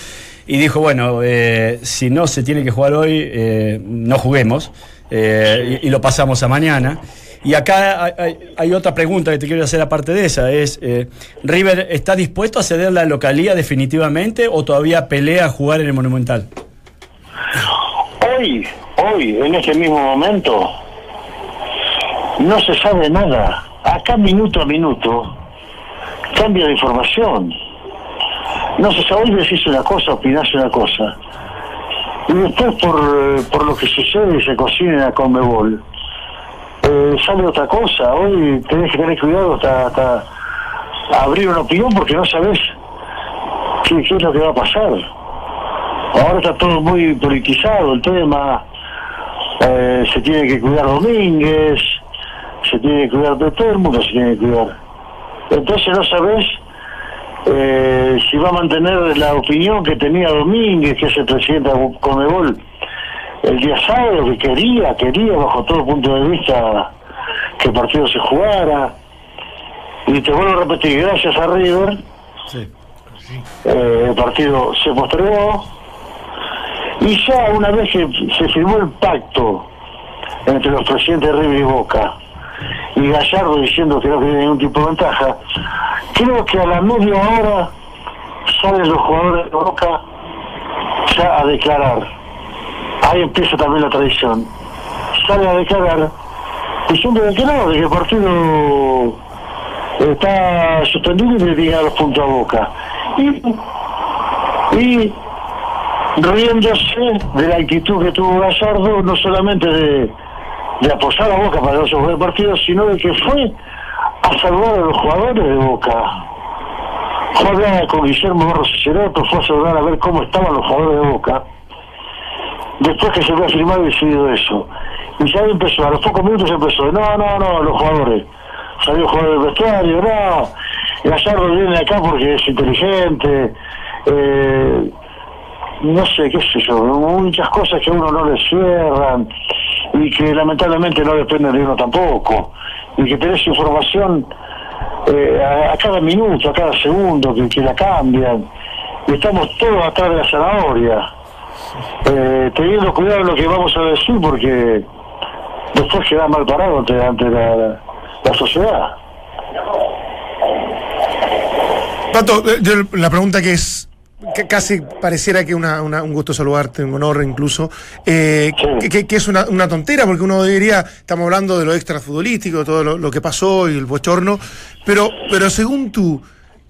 Y dijo, bueno, eh, si no se tiene que jugar hoy, eh, no juguemos. eh, y, lo pasamos a mañana. Y acá hay, hay- otra pregunta que te quiero hacer aparte de esa, es, ¿River está dispuesto a ceder la localía definitivamente o todavía pelea a jugar en el Monumental? Hoy, hoy, en este mismo momento, no se sabe nada. Acá minuto a minuto cambia la información. No se sabe, hoy decís una cosa, opinás una cosa. Y después por, eh, por lo que sucede y se cocina en la Conmebol, eh, sale otra cosa. Hoy tenés que tener cuidado hasta, hasta abrir una opinión porque no sabes ¿qué, qué es lo que va a pasar? Ahora está todo muy politizado el tema. Eh, se tiene que cuidar Domínguez, se tiene que cuidar de todo el mundo, se tiene que cuidar. Entonces no sabes eh, si va a mantener la opinión que tenía Domínguez, que es el presidente de Comebol, el día sábado, que quería, quería bajo todo punto de vista que el partido se jugara. Y te vuelvo a repetir, gracias a River, eh, el partido se postergó. Y ya una vez que se firmó el pacto entre los presidentes de River y Boca, y Gallardo diciendo que no tiene ningún tipo de ventaja, creo que a la media hora salen los jugadores de Boca ya a declarar. Ahí empieza también la tradición. Sale a declarar diciendo de que no, de que el partido está suspendido y le diga los puntos a Boca. Y, y riéndose de la actitud que tuvo Gallardo, no solamente de, de aposar a Boca para se juegue el partido, sino de que fue a saludar a los jugadores de Boca. Fue a hablar con Guillermo Barros Ceroto, fue a saludar a ver cómo estaban los jugadores de Boca. Después que se había firmado y decidido eso. Y ya empezó, a los pocos minutos empezó, no, no, no, los jugadores. Salió el jugador del vestuario, no. Gallardo viene acá porque es inteligente. Eh, no sé, qué sé yo, muchas cosas que a uno no le cierran y que lamentablemente no dependen de uno tampoco. Y que tenés información eh, a, cada minuto, a cada segundo, que, la cambian. Y estamos todos atrás de la zanahoria. Eh, teniendo cuidado lo que vamos a decir porque después queda mal parado ante, la, la- la sociedad. Pato, eh, la pregunta que es casi pareciera que una, una- un gusto saludarte, un honor incluso, eh, que, que- que es una, una tontera, porque uno diría, estamos hablando de lo extra futbolístico, todo lo, lo que pasó y el bochorno, pero, pero según tú,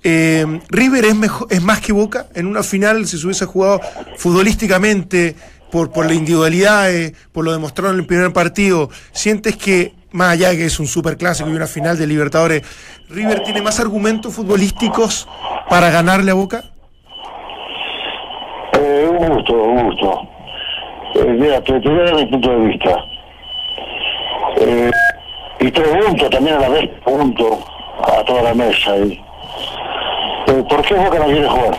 eh, River es, mejor, es más que Boca. En una final, si se hubiese jugado futbolísticamente, por, por la individualidad, eh, por lo demostrado en el primer partido, ¿sientes que, más allá de que es un superclásico y una final de Libertadores, River tiene más argumentos futbolísticos para ganarle a Boca? Un gusto, un gusto. Eh, mira, te, te voy a dar mi punto de vista. Eh, y pregunto también a la vez, pregunto a toda la mesa ahí. Eh, ¿Por qué Boca no quiere jugar?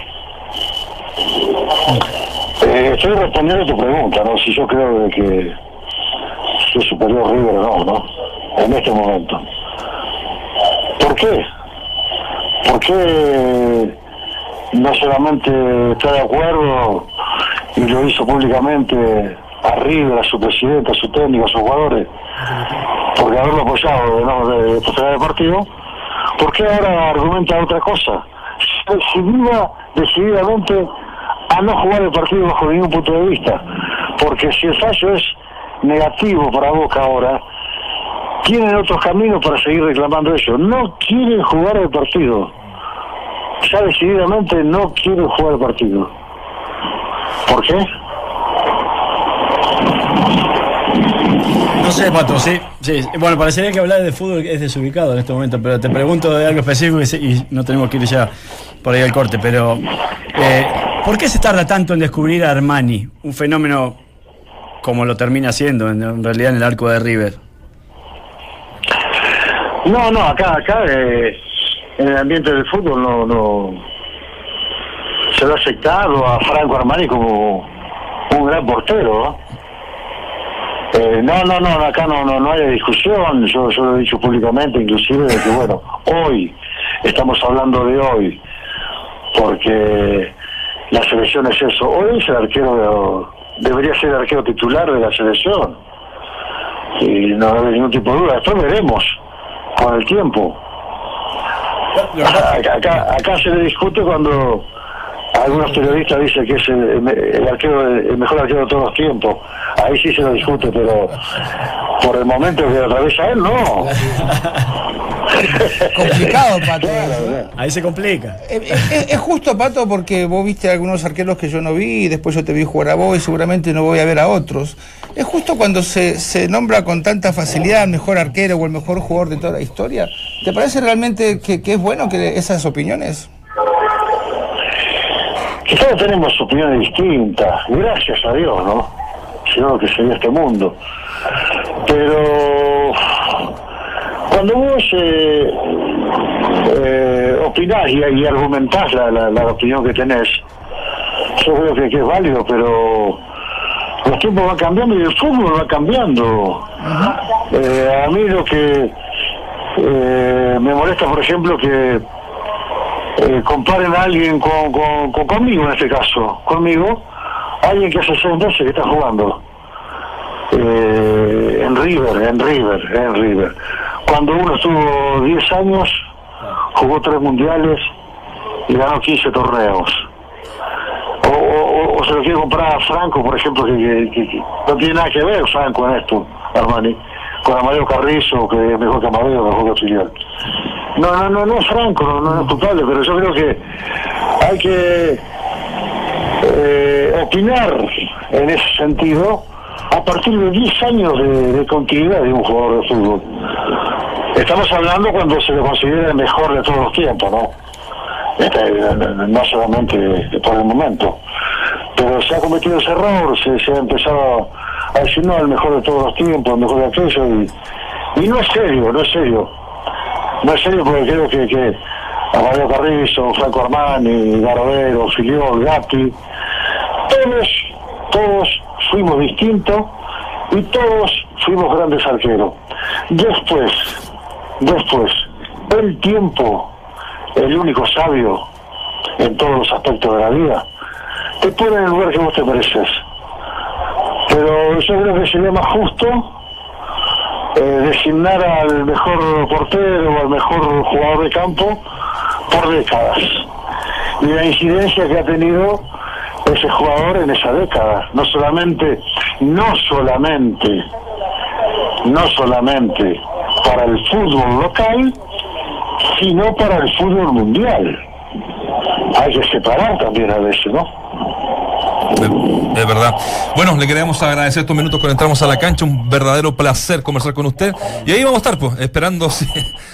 Estoy respondiendo a tu pregunta, ¿no? Si yo creo que es superior River o no, ¿no? En este momento. ¿Por qué? ¿Por qué no solamente está de acuerdo y lo hizo públicamente a River, a su presidente, a su técnico, a sus jugadores, porque haberlo apoyado ¿no? de, de postergar el partido, ¿por qué ahora argumenta otra cosa? Se iba decididamente a no jugar el partido bajo ningún punto de vista, porque si el fallo es negativo para Boca ahora, tienen otros caminos para seguir reclamando eso. No quieren jugar el partido ya decididamente no quieren jugar el partido. ¿Por qué? No sé, Pato, sí, sí. Bueno, parecería que hablar de fútbol es desubicado en este momento, pero te pregunto de algo específico y, y no tenemos que ir ya por ahí al corte, pero eh, ¿por qué se tarda tanto en descubrir a Armani? Un fenómeno como lo termina siendo en, en realidad en el arco de River. No, no, acá, acá eh, en el ambiente del fútbol no, no se lo ha aceptado a Franco Armani como un gran portero. ¿no? Eh, no, no, no, acá no, no, no hay discusión, yo, lo he dicho públicamente, inclusive, de que bueno, hoy, estamos hablando de hoy, porque la selección es eso, hoy es el arquero, de- debería ser el arquero titular de la selección, y no hay ningún tipo de duda, después veremos con el tiempo. Acá, acá, acá se le discute cuando algunos periodistas dicen que es el, el arquero, el mejor arquero de todos los tiempos. Ahí sí se lo discute, pero por el momento que atraviesa él, no. [laughs] [laughs] Complicado, Pato. Ahí se complica. Eh, eh, Es, es justo, Pato, porque vos viste algunos arqueros que yo no vi y después yo te vi jugar a vos y seguramente no voy a ver a otros. Es justo cuando se, se nombra con tanta facilidad el mejor arquero o el mejor jugador de toda la historia. ¿Te parece realmente que, que es bueno que esas opiniones? Quizás tenemos opiniones distintas, gracias a Dios, ¿no? Si no, que sería este mundo. Pero cuando vos eh, eh, opinás y, y argumentás la, la- la opinión que tenés, yo creo que, que es válido, pero los tiempos van cambiando y el fútbol va cambiando. Eh, a mí lo que eh, me molesta, por ejemplo, que eh, comparen a alguien con, con- con- conmigo en este caso, conmigo, alguien que hace seis meses que está jugando eh, en River, en River, en River. Cuando uno estuvo 10 años, jugó tres mundiales y ganó 15 torneos. O, se lo quiere comprar a Franco, por ejemplo, que, no tiene nada que ver Franco en esto, Armani, con Amadeo Carrizo, que es mejor que Amadeo, mejor que Filial. No, no, no, no es Franco, no, no es culpable, pero yo creo que hay que eh, opinar en ese sentido a partir de 10 años de, de continuidad de un jugador de fútbol. Estamos hablando cuando se le considera el mejor de todos los tiempos, ¿no? Este, no- solamente por el momento. Pero se ha cometido ese error, se, ha empezado a decir, no, el mejor de todos los tiempos, el mejor de aquello, y, no es serio, no es serio. No es serio porque creo que, que Carrizo, Franco Armani, Garovero, Filiol, Gatti, todos, todos fuimos distintos y todos fuimos grandes arqueros. Después, después, el tiempo, el único sabio en todos los aspectos de la vida, te pone en el lugar que vos te mereces. Pero yo creo que sería más justo eh, designar al mejor portero o al mejor jugador de campo por décadas. Y la incidencia que ha tenido ese jugador en esa década. No solamente, no solamente, no solamente para el fútbol local, sino para el fútbol mundial. Hay que separar también a veces, ¿no? Es verdad. Bueno, le queremos agradecer estos minutos cuando entramos a la cancha. Un verdadero placer conversar con usted. Y ahí vamos a estar, pues, esperando [laughs] sí,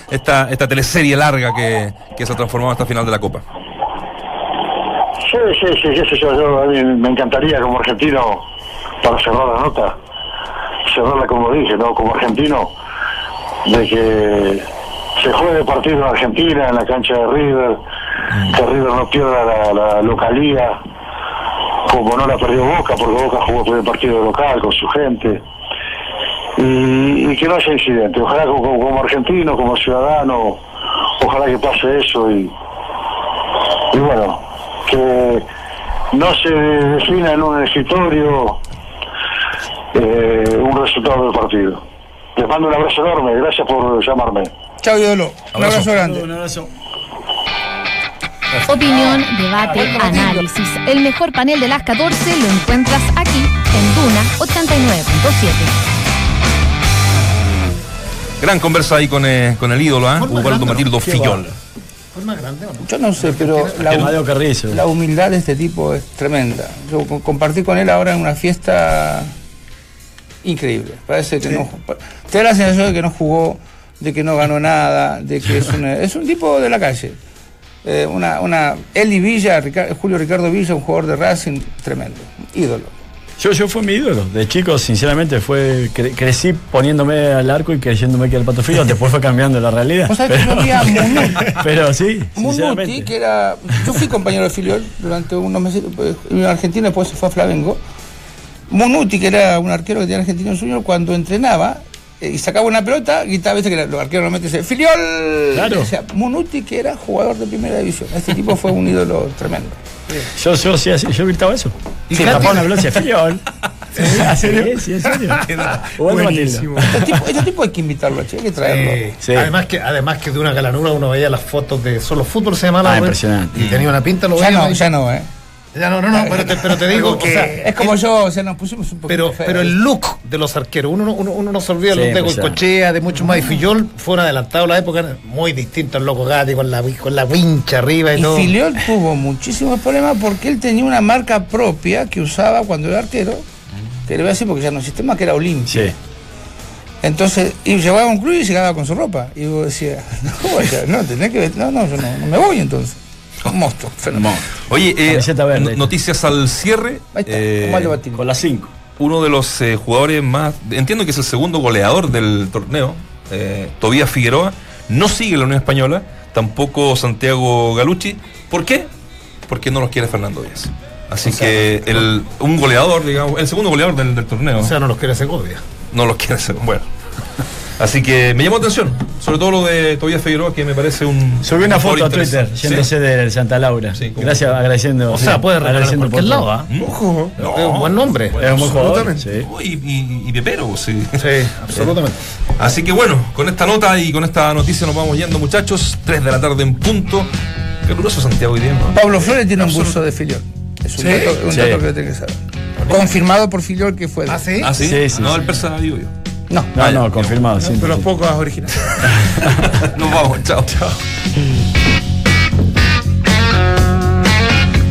esta, esta teleserie larga que, que se ha transformado hasta el final de la Copa. Sí, sí, sí, sé yo, yo, a mí me encantaría como argentino, para cerrar la nota, cerrarla como dije, ¿no? Como argentino, de que se juegue partido en Argentina, en la cancha de River, que River no pierda la, la localía, como no la perdió Boca, porque Boca jugó el primer partido local con su gente, y, y que no haya incidente. Ojalá como, como argentino, como ciudadano, ojalá que pase eso y, y bueno, que no se defina en un escritorio eh, un resultado del partido. Les mando un abrazo enorme, gracias por llamarme. Chao, ídolo. Un abrazo grande. Un abrazo. Opinión, debate, análisis. El mejor panel de las 14 lo encuentras aquí en Duna 89.7. Gran conversa ahí con, eh, con el ídolo, ¿ah? Forma Ubaldo. Matildo Fillol. ¿Fue más grande o no? Yo no sé, pero la, la humildad de este tipo es tremenda. Yo co- compartí con él ahora en una fiesta increíble. Parece que no. Te da la sensación de que no jugó, de que no ganó nada, de que es, una- es un tipo de la calle. Eh, una, una Eli Villa, Julio Ricardo Villa, un jugador de Racing tremendo, ídolo. Yo, yo fue mi ídolo. De chico, sinceramente, fue cre- crecí poniéndome al arco y creyéndome que era el pato frío. Después fue cambiando la realidad. ¿Vos sabés que yo a [laughs] Munuti? pero sí, Munuti, sinceramente. que era. Yo fui compañero de filial durante unos meses pues, en Argentina, después se fue a Flamengo. Munuti, que era un arquero que tenía Argentino Junior, cuando entrenaba eh, y sacaba una pelota, gritaba, viste que los arqueros normalmente dicen ¡Filiol! Claro. O sea, Munuti, que era jugador de primera división. Este tipo fue un ídolo tremendo. Yo, yo, sí, así- yo gritaba eso. ¿Y Sí, tapaba una pelota "Filiol". [laughs] ¿En serio? Sí, en serio. [laughs] Ubaldo Buenísimo. Este tipo, este tipo hay que invitarlo, hay que traerlo. Sí. Además que además que de una galanura uno veía las fotos de solo fútbol se llamaba Ah, impresionante. y tenía una pinta lo Ya veía no, ahí. ya no, ¿eh? Ya no, no, no, pero te, pero te digo que Es como yo, o sea, nos pusimos un poquito pero, feos. pero el look de los arqueros, uno, no- uno, uno no se olvida Sí, los de pues, ya. Goicochea, de muchos más, y Fillol fue un adelantado a la época, muy distinto al loco Gatti, con la, con la wincha arriba y, Y todo. Filiol tuvo muchísimos problemas porque él tenía una marca propia que usaba cuando era arquero, que le voy a decir porque ya no existe más, que era Olimpia. Sí. Entonces, y llegaba a un club y llegaba con su ropa. Y vos decías, [laughs] no, vaya, no, tenés que no, no, yo no, no me voy entonces. [laughs] Un monstruo, fenómeno. Oye, eh, noticias al cierre. Ahí está, Eh, con Mario Batini. Con las 5. uno de los eh, jugadores más, entiendo que es el segundo goleador del torneo, eh, Tobías Figueroa, no sigue la Unión Española, tampoco Santiago Galucci. ¿Por qué? Porque no los quiere Fernando Díaz. Así que el, un goleador, digamos, el segundo goleador del, del torneo, O sea, no los quiere Segovia. no los quiere hacer. Bueno. Así que me llamó atención, sobre todo lo de Tobías Figueroa, que me parece un. Subí una un foto a Twitter yéndose del Santa Laura. Sí, como- Gracias, agradeciendo. O sea, sí, puede agradeciendo por lado, ¿ah? ¿Mm? Ojo. No. Es un buen nombre. Es un buen jugador. Absolutamente. Sí. Y, y, y Pepero, sí. Sí, absolutamente. Así que bueno, con esta nota y con esta noticia nos vamos yendo, muchachos. 3 de la tarde en punto. Caluroso Santiago hoy día, ¿no? Pablo Flores tiene un buzo de Filiol. Es un ¿Sí? dato, un Sí. dato que tiene que saber. Confirmado por Filiol que fue. de- ¿Ah, sí? Ah, sí. Sí, sí, no, sí. el persa vivo yo. No. No, Ah, no, confirmado. sí, De los sí. pocos originales. [laughs] Nos vamos, chao. chao.